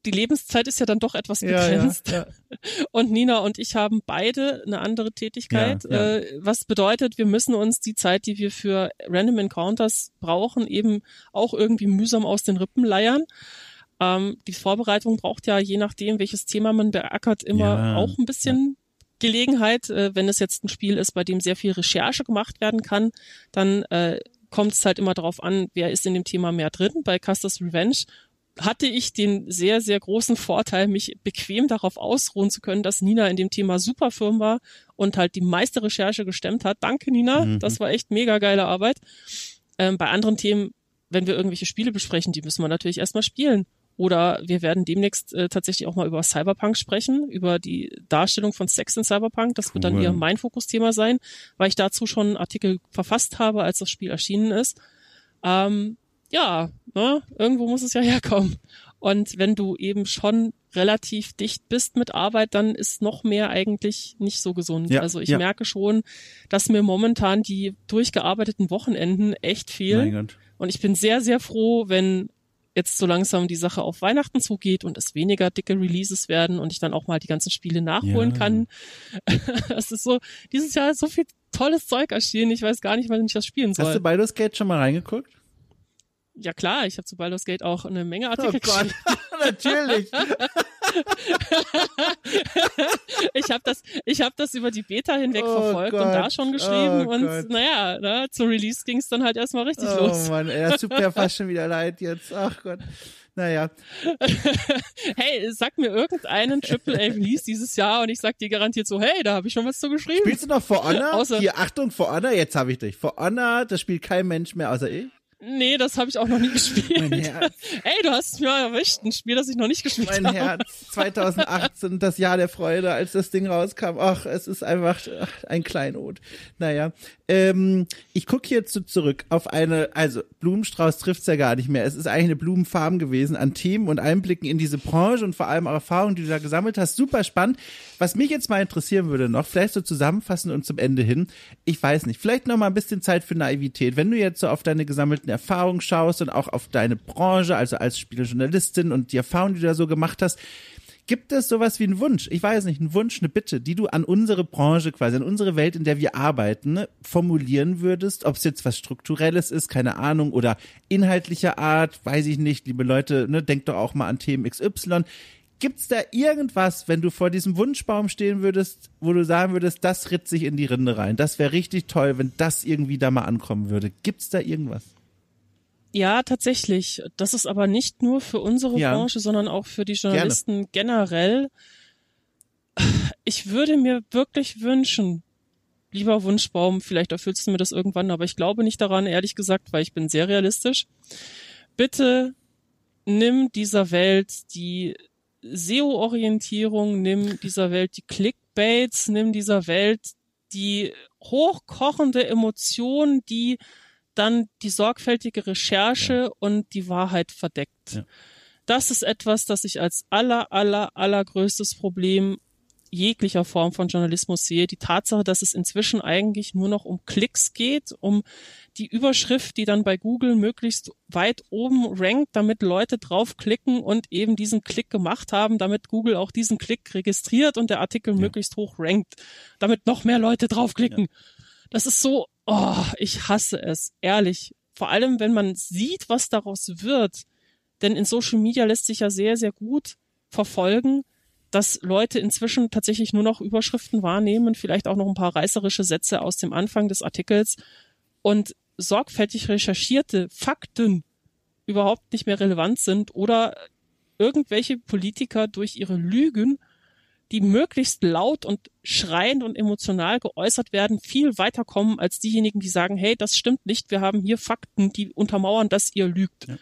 B: die Lebenszeit ist ja dann doch etwas begrenzt. Ja, ja, ja. Und Nina und ich haben beide eine andere Tätigkeit, äh, was bedeutet, wir müssen uns die Zeit, die wir für Random Encounters brauchen, eben auch irgendwie mühsam aus den Rippen leiern. Ähm, die Vorbereitung braucht ja, je nachdem, welches Thema man beackert, immer auch ein bisschen Gelegenheit. Äh, wenn es jetzt ein Spiel ist, bei dem sehr viel Recherche gemacht werden kann, dann äh, kommt es halt immer darauf an, wer ist in dem Thema mehr drin. Bei Custer's Revenge hatte ich den sehr, sehr großen Vorteil, mich bequem darauf ausruhen zu können, dass Nina in dem Thema super firm war und halt die meiste Recherche gestemmt hat. Danke, Nina. Mhm. Das war echt mega geile Arbeit. Ähm, bei anderen Themen, wenn wir irgendwelche Spiele besprechen, die müssen wir natürlich erstmal spielen. Oder wir werden demnächst äh, tatsächlich auch mal über Cyberpunk sprechen, über die Darstellung von Sex in Cyberpunk. Das cool. wird dann eher mein Fokusthema sein, weil ich dazu schon einen Artikel verfasst habe, als das Spiel erschienen ist. Ähm, ja, ne, irgendwo muss es ja herkommen. Und wenn du eben schon relativ dicht bist mit Arbeit, dann ist noch mehr eigentlich nicht so gesund. Ja, also ich ja. merke schon, dass mir momentan die durchgearbeiteten Wochenenden echt fehlen. Und ich bin sehr, sehr froh, wenn jetzt so langsam die Sache auf Weihnachten zugeht und es weniger dicke Releases werden und ich dann auch mal die ganzen Spiele nachholen ja. kann. Es ist so, dieses Jahr ist so viel tolles Zeug erschienen, ich weiß gar nicht, wann ich das spielen soll.
A: Hast du Baldur's Gate schon mal reingeguckt?
B: Ja klar, ich habe zu Baldur's Gate auch eine Menge Artikel
A: oh Gott, natürlich.
B: ich habe das, ich habe das über die Beta hinweg oh verfolgt Gott. und da schon geschrieben oh und Gott. naja, ne, zu Release ging es dann halt erstmal richtig
A: oh
B: los.
A: Oh Mann, ey, das tut mir fast schon wieder leid jetzt. Ach Gott. Naja.
B: hey, sag mir irgendeinen Triple A Release dieses Jahr und ich sag dir garantiert so, hey, da habe ich schon was zu geschrieben.
A: Spielst du noch For Honor? Außer Hier, Achtung, For Honor, jetzt habe ich dich. For Honor, das spielt kein Mensch mehr außer ich.
B: Nee, das habe ich auch noch nie gespielt. Mein Herz. Ey, du hast mir erwischt, ein Spiel, das ich noch nicht gespielt
A: habe. Mein Herz, 2018, das Jahr der Freude, als das Ding rauskam. Ach, es ist einfach ach, ein Kleinod. Naja, ähm, ich gucke jetzt so zurück auf eine, also Blumenstrauß trifft's ja gar nicht mehr. Es ist eigentlich eine Blumenfarm gewesen an Themen und Einblicken in diese Branche und vor allem auch Erfahrungen, die du da gesammelt hast. Super spannend. Was mich jetzt mal interessieren würde noch, vielleicht so zusammenfassen und zum Ende hin, ich weiß nicht, vielleicht noch mal ein bisschen Zeit für Naivität. Wenn du jetzt so auf deine gesammelten Erfahrungen schaust und auch auf deine Branche, also als Spielejournalistin und die Erfahrungen, die du da so gemacht hast, Gibt es sowas wie einen Wunsch? Ich weiß nicht, einen Wunsch, eine Bitte, die du an unsere Branche quasi, an unsere Welt, in der wir arbeiten, ne, formulieren würdest? Ob es jetzt was Strukturelles ist, keine Ahnung, oder inhaltlicher Art, weiß ich nicht. Liebe Leute, ne, denkt doch auch mal an Themen XY. Gibt's da irgendwas, wenn du vor diesem Wunschbaum stehen würdest, wo du sagen würdest, das ritt sich in die Rinde rein? Das wäre richtig toll, wenn das irgendwie da mal ankommen würde. Gibt's da irgendwas?
B: Ja, tatsächlich. Das ist aber nicht nur für unsere ja. Branche, sondern auch für die Journalisten Gerne. generell. Ich würde mir wirklich wünschen, lieber Wunschbaum, vielleicht erfüllst du mir das irgendwann, aber ich glaube nicht daran, ehrlich gesagt, weil ich bin sehr realistisch. Bitte nimm dieser Welt die SEO-Orientierung, nimm dieser Welt die Clickbaits, nimm dieser Welt die hochkochende Emotion, die dann die sorgfältige Recherche ja. und die Wahrheit verdeckt. Ja. Das ist etwas, das ich als aller, aller, allergrößtes Problem jeglicher Form von Journalismus sehe. Die Tatsache, dass es inzwischen eigentlich nur noch um Klicks geht, um die Überschrift, die dann bei Google möglichst weit oben rankt, damit Leute draufklicken und eben diesen Klick gemacht haben, damit Google auch diesen Klick registriert und der Artikel ja. möglichst hoch rankt, damit noch mehr Leute draufklicken. Ja. Das ist so oh, ich hasse es, ehrlich. Vor allem, wenn man sieht, was daraus wird. Denn in Social Media lässt sich ja sehr, sehr gut verfolgen, dass Leute inzwischen tatsächlich nur noch Überschriften wahrnehmen, vielleicht auch noch ein paar reißerische Sätze aus dem Anfang des Artikels und sorgfältig recherchierte Fakten überhaupt nicht mehr relevant sind oder irgendwelche Politiker durch ihre Lügen die möglichst laut und schreiend und emotional geäußert werden, viel weiterkommen als diejenigen, die sagen, hey, das stimmt nicht, wir haben hier Fakten, die untermauern, dass ihr lügt. Ja.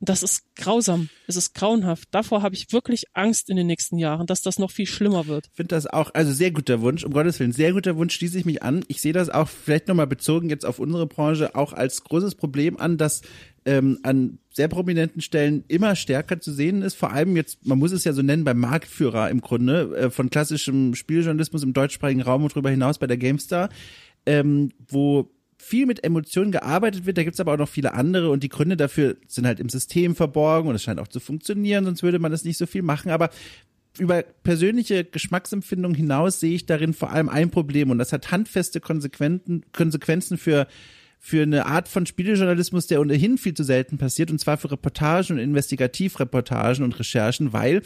B: Das ist grausam. Es ist grauenhaft. Davor habe ich wirklich Angst in den nächsten Jahren, dass das noch viel schlimmer wird.
A: Ich finde das auch, also sehr guter Wunsch, um Gottes Willen, sehr guter Wunsch, schließe ich mich an. Ich sehe das auch vielleicht nochmal bezogen jetzt auf unsere Branche auch als großes Problem an, dass ähm, an sehr prominenten Stellen immer stärker zu sehen ist. Vor allem jetzt, man muss es ja so nennen, beim Marktführer im Grunde äh, von klassischem Spieljournalismus im deutschsprachigen Raum und darüber hinaus bei der GameStar, ähm, wo viel mit Emotionen gearbeitet wird. Da gibt's aber auch noch viele andere und die Gründe dafür sind halt im System verborgen und es scheint auch zu funktionieren, sonst würde man das nicht so viel machen. Aber über persönliche Geschmacksempfindung hinaus sehe ich darin vor allem ein Problem und das hat handfeste Konsequenzen, Konsequenzen für für eine Art von Spielejournalismus, der ohnehin viel zu selten passiert, und zwar für Reportagen und Investigativreportagen und Recherchen, weil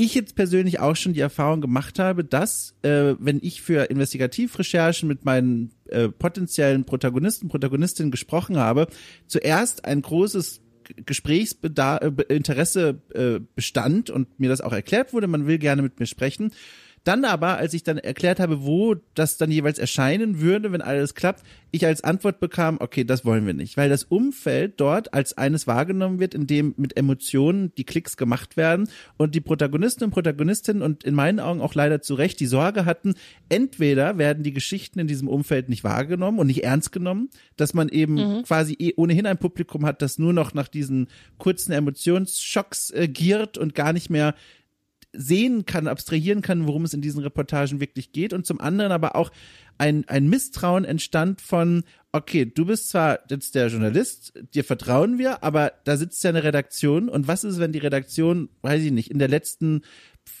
A: ich jetzt persönlich auch schon die Erfahrung gemacht habe, dass äh, wenn ich für Investigativrecherchen mit meinen äh, potenziellen Protagonisten, Protagonistinnen gesprochen habe, zuerst ein großes Gesprächsinteresse äh, bestand und mir das auch erklärt wurde, man will gerne mit mir sprechen. Dann aber, als ich dann erklärt habe, wo das dann jeweils erscheinen würde, wenn alles klappt, ich als Antwort bekam, okay, das wollen wir nicht, weil das Umfeld dort als eines wahrgenommen wird, in dem mit Emotionen die Klicks gemacht werden und die Protagonisten und Protagonistinnen und in meinen Augen auch leider zu Recht die Sorge hatten, entweder werden die Geschichten in diesem Umfeld nicht wahrgenommen und nicht ernst genommen, dass man eben mhm. quasi eh ohnehin ein Publikum hat, das nur noch nach diesen kurzen Emotionsschocks äh, giert und gar nicht mehr sehen kann, abstrahieren kann, worum es in diesen Reportagen wirklich geht. Und zum anderen aber auch ein, ein Misstrauen entstand von, okay, du bist zwar jetzt der Journalist, dir vertrauen wir, aber da sitzt ja eine Redaktion. Und was ist, wenn die Redaktion, weiß ich nicht, in der letzten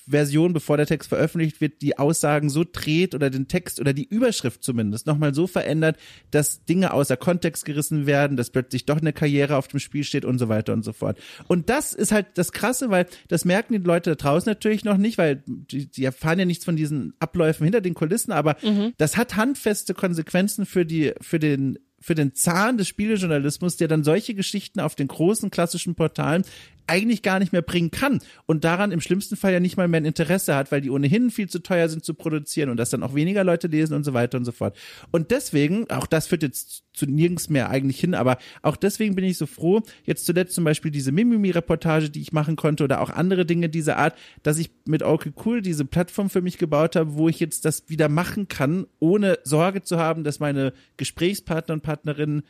A: Version, bevor der Text veröffentlicht wird, die Aussagen so dreht oder den Text oder die Überschrift zumindest nochmal so verändert, dass Dinge außer Kontext gerissen werden, dass plötzlich doch eine Karriere auf dem Spiel steht und so weiter und so fort. Und das ist halt das Krasse, weil das merken die Leute da draußen natürlich noch nicht, weil die, die erfahren ja nichts von diesen Abläufen hinter den Kulissen, aber mhm. das hat handfeste Konsequenzen für die, für den für den Zahn des Spielejournalismus, der dann solche Geschichten auf den großen klassischen Portalen eigentlich gar nicht mehr bringen kann und daran im schlimmsten Fall ja nicht mal mehr ein Interesse hat, weil die ohnehin viel zu teuer sind zu produzieren und das dann auch weniger Leute lesen und so weiter und so fort. Und deswegen, auch das führt jetzt zu nirgends mehr eigentlich hin, aber auch deswegen bin ich so froh, jetzt zuletzt zum Beispiel diese Mimimi-Reportage, die ich machen konnte oder auch andere Dinge dieser Art, dass ich mit Okay Cool diese Plattform für mich gebaut habe, wo ich jetzt das wieder machen kann, ohne Sorge zu haben, dass meine Gesprächspartner und Partnerinnen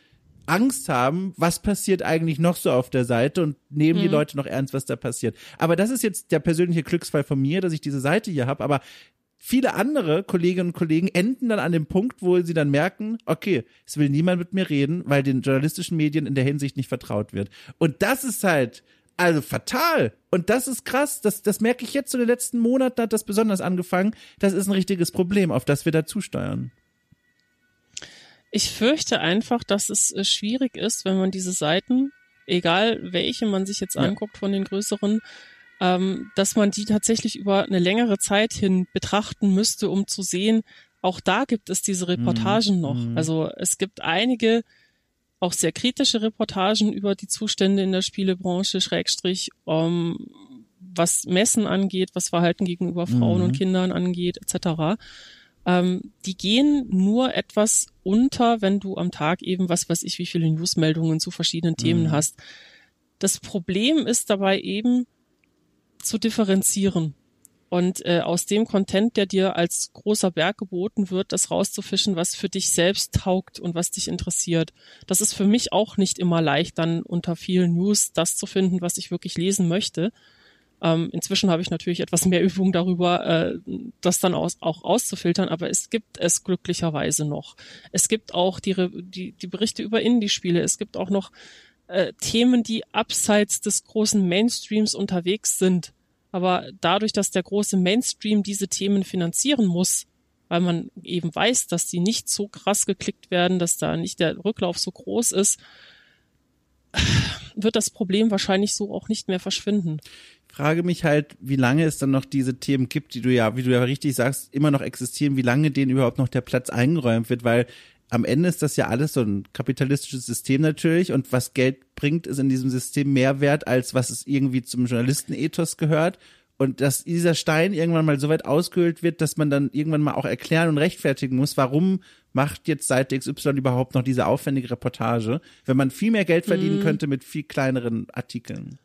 A: Angst haben, was passiert eigentlich noch so auf der Seite und nehmen mhm. die Leute noch ernst, was da passiert. Aber das ist jetzt der persönliche Glücksfall von mir, dass ich diese Seite hier habe. Aber viele andere Kolleginnen und Kollegen enden dann an dem Punkt, wo sie dann merken, okay, es will niemand mit mir reden, weil den journalistischen Medien in der Hinsicht nicht vertraut wird. Und das ist halt, also fatal. Und das ist krass. Das, das merke ich jetzt in den letzten Monaten hat das besonders angefangen. Das ist ein richtiges Problem, auf das wir da zusteuern.
B: Ich fürchte einfach, dass es äh, schwierig ist, wenn man diese Seiten, egal welche man sich jetzt anguckt ja. von den größeren, ähm, dass man die tatsächlich über eine längere Zeit hin betrachten müsste, um zu sehen, auch da gibt es diese Reportagen mhm. noch. Mhm. Also es gibt einige auch sehr kritische Reportagen über die Zustände in der Spielebranche, Schrägstrich, um, ähm, was Messen angeht, was Verhalten gegenüber Frauen mhm. und Kindern angeht, etc ähm, die gehen nur etwas unter, wenn du am Tag eben was weiß ich, wie viele Newsmeldungen zu verschiedenen Themen mhm. hast. Das Problem ist dabei eben zu differenzieren und äh, aus dem Content, der dir als großer Berg geboten wird, das rauszufischen, was für dich selbst taugt und was dich interessiert. Das ist für mich auch nicht immer leicht, dann unter vielen News das zu finden, was ich wirklich lesen möchte. Ähm, inzwischen habe ich natürlich etwas mehr Übung darüber, äh, das dann aus, auch auszufiltern, aber es gibt es glücklicherweise noch. Es gibt auch die, die, die Berichte über Indie-Spiele. Es gibt auch noch äh, Themen, die abseits des großen Mainstreams unterwegs sind. Aber dadurch, dass der große Mainstream diese Themen finanzieren muss, weil man eben weiß, dass die nicht so krass geklickt werden, dass da nicht der Rücklauf so groß ist, wird das Problem wahrscheinlich so auch nicht mehr verschwinden
A: frage mich halt, wie lange es dann noch diese Themen gibt, die du ja, wie du ja richtig sagst, immer noch existieren, wie lange denen überhaupt noch der Platz eingeräumt wird, weil am Ende ist das ja alles so ein kapitalistisches System natürlich und was Geld bringt, ist in diesem System mehr wert, als was es irgendwie zum Journalistenethos gehört. und dass dieser Stein irgendwann mal so weit ausgehöhlt wird, dass man dann irgendwann mal auch erklären und rechtfertigen muss, warum macht jetzt Seite XY überhaupt noch diese aufwendige Reportage, wenn man viel mehr Geld verdienen mm. könnte mit viel kleineren Artikeln.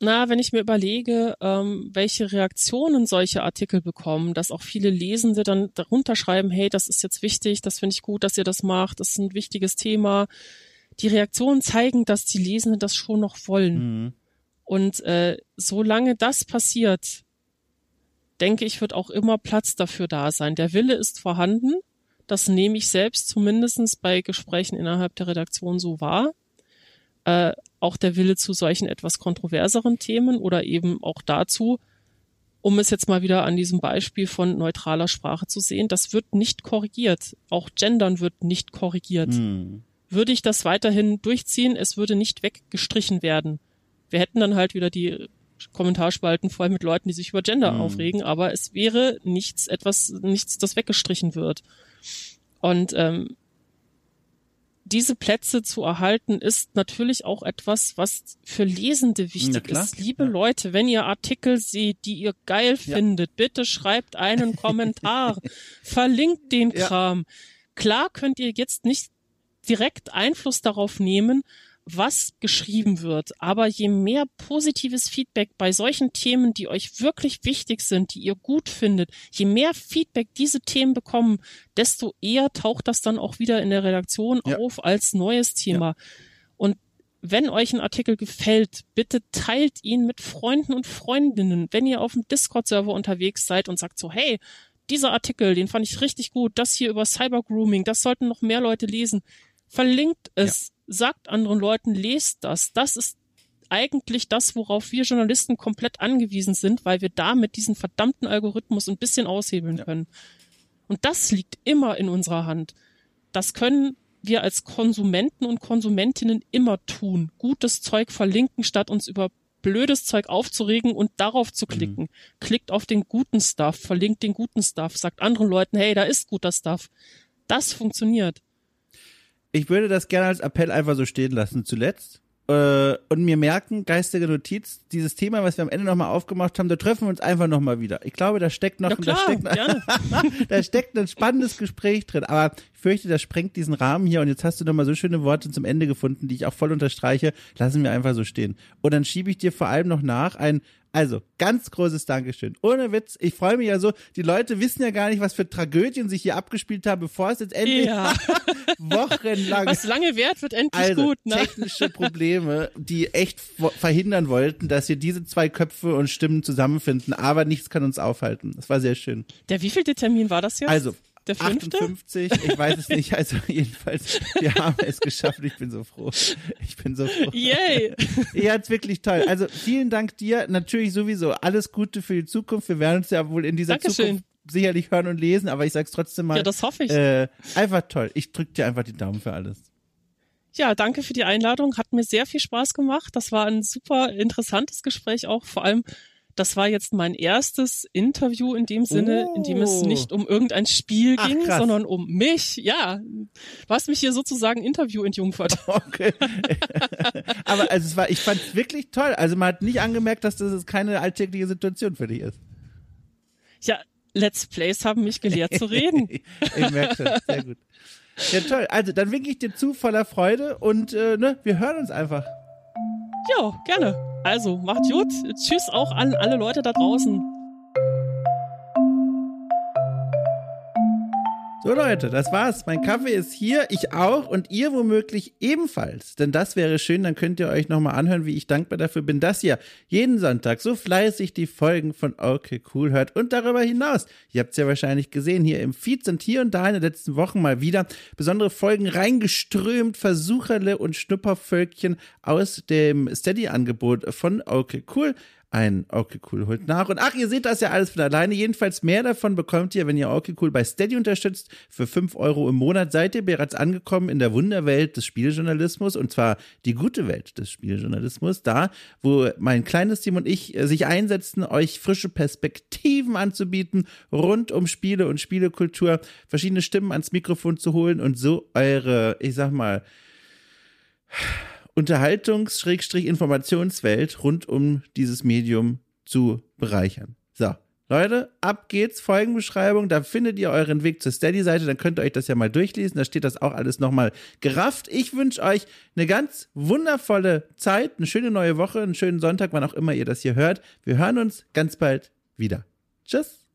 B: Na, wenn ich mir überlege, ähm, welche Reaktionen solche Artikel bekommen, dass auch viele Lesende dann darunter schreiben, hey, das ist jetzt wichtig, das finde ich gut, dass ihr das macht, das ist ein wichtiges Thema. Die Reaktionen zeigen, dass die Lesenden das schon noch wollen. Mhm. Und äh, solange das passiert, denke ich, wird auch immer Platz dafür da sein. Der Wille ist vorhanden. Das nehme ich selbst zumindestens bei Gesprächen innerhalb der Redaktion so wahr. Äh, auch der Wille zu solchen etwas kontroverseren Themen oder eben auch dazu, um es jetzt mal wieder an diesem Beispiel von neutraler Sprache zu sehen, das wird nicht korrigiert. Auch Gendern wird nicht korrigiert. Hm. Würde ich das weiterhin durchziehen, es würde nicht weggestrichen werden. Wir hätten dann halt wieder die Kommentarspalten voll mit Leuten, die sich über Gender mhm. aufregen, aber es wäre nichts, etwas, nichts, das weggestrichen wird. Und ähm, diese Plätze zu erhalten, ist natürlich auch etwas, was für Lesende wichtig ist. Liebe ja. Leute, wenn ihr Artikel seht, die ihr geil ja. findet, bitte schreibt einen Kommentar, verlinkt den Kram. Klar könnt ihr jetzt nicht direkt Einfluss darauf nehmen, was geschrieben wird. Aber je mehr positives Feedback bei solchen Themen, die euch wirklich wichtig sind, die ihr gut findet, je mehr Feedback diese Themen bekommen, desto eher taucht das dann auch wieder in der Redaktion ja. auf als neues Thema. Ja. Und wenn euch ein Artikel gefällt, bitte teilt ihn mit Freunden und Freundinnen. Wenn ihr auf dem Discord-Server unterwegs seid und sagt so, hey, dieser Artikel, den fand ich richtig gut, das hier über Cybergrooming, das sollten noch mehr Leute lesen. Verlinkt es. Ja sagt anderen Leuten, lest das. Das ist eigentlich das, worauf wir Journalisten komplett angewiesen sind, weil wir damit diesen verdammten Algorithmus ein bisschen aushebeln ja. können. Und das liegt immer in unserer Hand. Das können wir als Konsumenten und Konsumentinnen immer tun. Gutes Zeug verlinken, statt uns über blödes Zeug aufzuregen und darauf zu klicken. Mhm. Klickt auf den guten Stuff, verlinkt den guten Stuff, sagt anderen Leuten, hey, da ist guter Stuff. Das funktioniert
A: ich würde das gerne als Appell einfach so stehen lassen zuletzt. Äh, und mir merken, geistige Notiz, dieses Thema, was wir am Ende nochmal aufgemacht haben, da treffen wir uns einfach nochmal wieder. Ich glaube, da steckt noch, klar, da, steckt, da steckt ein spannendes Gespräch drin. Aber ich fürchte, das sprengt diesen Rahmen hier. Und jetzt hast du nochmal so schöne Worte zum Ende gefunden, die ich auch voll unterstreiche. Lassen wir einfach so stehen. Und dann schiebe ich dir vor allem noch nach ein also, ganz großes Dankeschön. Ohne Witz, ich freue mich ja so, die Leute wissen ja gar nicht, was für Tragödien sich hier abgespielt haben, bevor es jetzt endlich ja. wochenlang.
B: Was lange währt, wird endlich
A: also,
B: gut, ne?
A: Technische Probleme, die echt verhindern wollten, dass hier diese zwei Köpfe und Stimmen zusammenfinden, aber nichts kann uns aufhalten. Das war sehr schön.
B: Der wievielte Termin war das jetzt?
A: Also, der fünfte? 58, ich weiß es nicht. Also jedenfalls, wir haben es geschafft. Ich bin so froh. Ich bin so froh.
B: Yay!
A: Ja, es wirklich toll. Also vielen Dank dir. Natürlich sowieso alles Gute für die Zukunft. Wir werden uns ja wohl in dieser Dankeschön. Zukunft sicherlich hören und lesen, aber ich sag's trotzdem mal.
B: Ja, das hoffe ich.
A: Äh, einfach toll. Ich drück dir einfach die Daumen für alles.
B: Ja, danke für die Einladung. Hat mir sehr viel Spaß gemacht. Das war ein super interessantes Gespräch auch. Vor allem das war jetzt mein erstes Interview in dem Sinne, oh. in dem es nicht um irgendein Spiel Ach, ging, krass. sondern um mich. Ja, du hast mich hier sozusagen Interview entjungfert.
A: Okay. Aber also es war, ich fand es wirklich toll. Also man hat nicht angemerkt, dass das keine alltägliche Situation für dich ist.
B: Ja, Let's Plays haben mich gelehrt zu reden.
A: ich merke schon, sehr gut. Ja, toll. Also, dann winke ich dir zu voller Freude und äh, ne, wir hören uns einfach.
B: Ja, gerne. Also, macht gut. Tschüss auch an alle Leute da draußen.
A: So Leute, das war's. Mein Kaffee ist hier, ich auch und ihr womöglich ebenfalls. Denn das wäre schön, dann könnt ihr euch nochmal anhören, wie ich dankbar dafür bin, dass ihr jeden Sonntag so fleißig die Folgen von Okay Cool hört. Und darüber hinaus, ihr habt's ja wahrscheinlich gesehen, hier im Feed sind hier und da in den letzten Wochen mal wieder besondere Folgen reingeströmt, Versucherle und Schnuppervölkchen aus dem Steady-Angebot von Okay Cool ein Okay Cool holt nach. Und ach, ihr seht das ja alles von alleine. Jedenfalls mehr davon bekommt ihr, wenn ihr Okay Cool bei Steady unterstützt. Für 5 Euro im Monat seid ihr bereits angekommen in der Wunderwelt des Spieljournalismus und zwar die gute Welt des Spieljournalismus. Da, wo mein kleines Team und ich äh, sich einsetzen, euch frische Perspektiven anzubieten rund um Spiele und Spielekultur, verschiedene Stimmen ans Mikrofon zu holen und so eure, ich sag mal, Unterhaltungs-Informationswelt rund um dieses Medium zu bereichern. So. Leute, ab geht's, Folgenbeschreibung, da findet ihr euren Weg zur Steady-Seite, dann könnt ihr euch das ja mal durchlesen, da steht das auch alles nochmal gerafft. Ich wünsche euch eine ganz wundervolle Zeit, eine schöne neue Woche, einen schönen Sonntag, wann auch immer ihr das hier hört. Wir hören uns ganz bald wieder. Tschüss.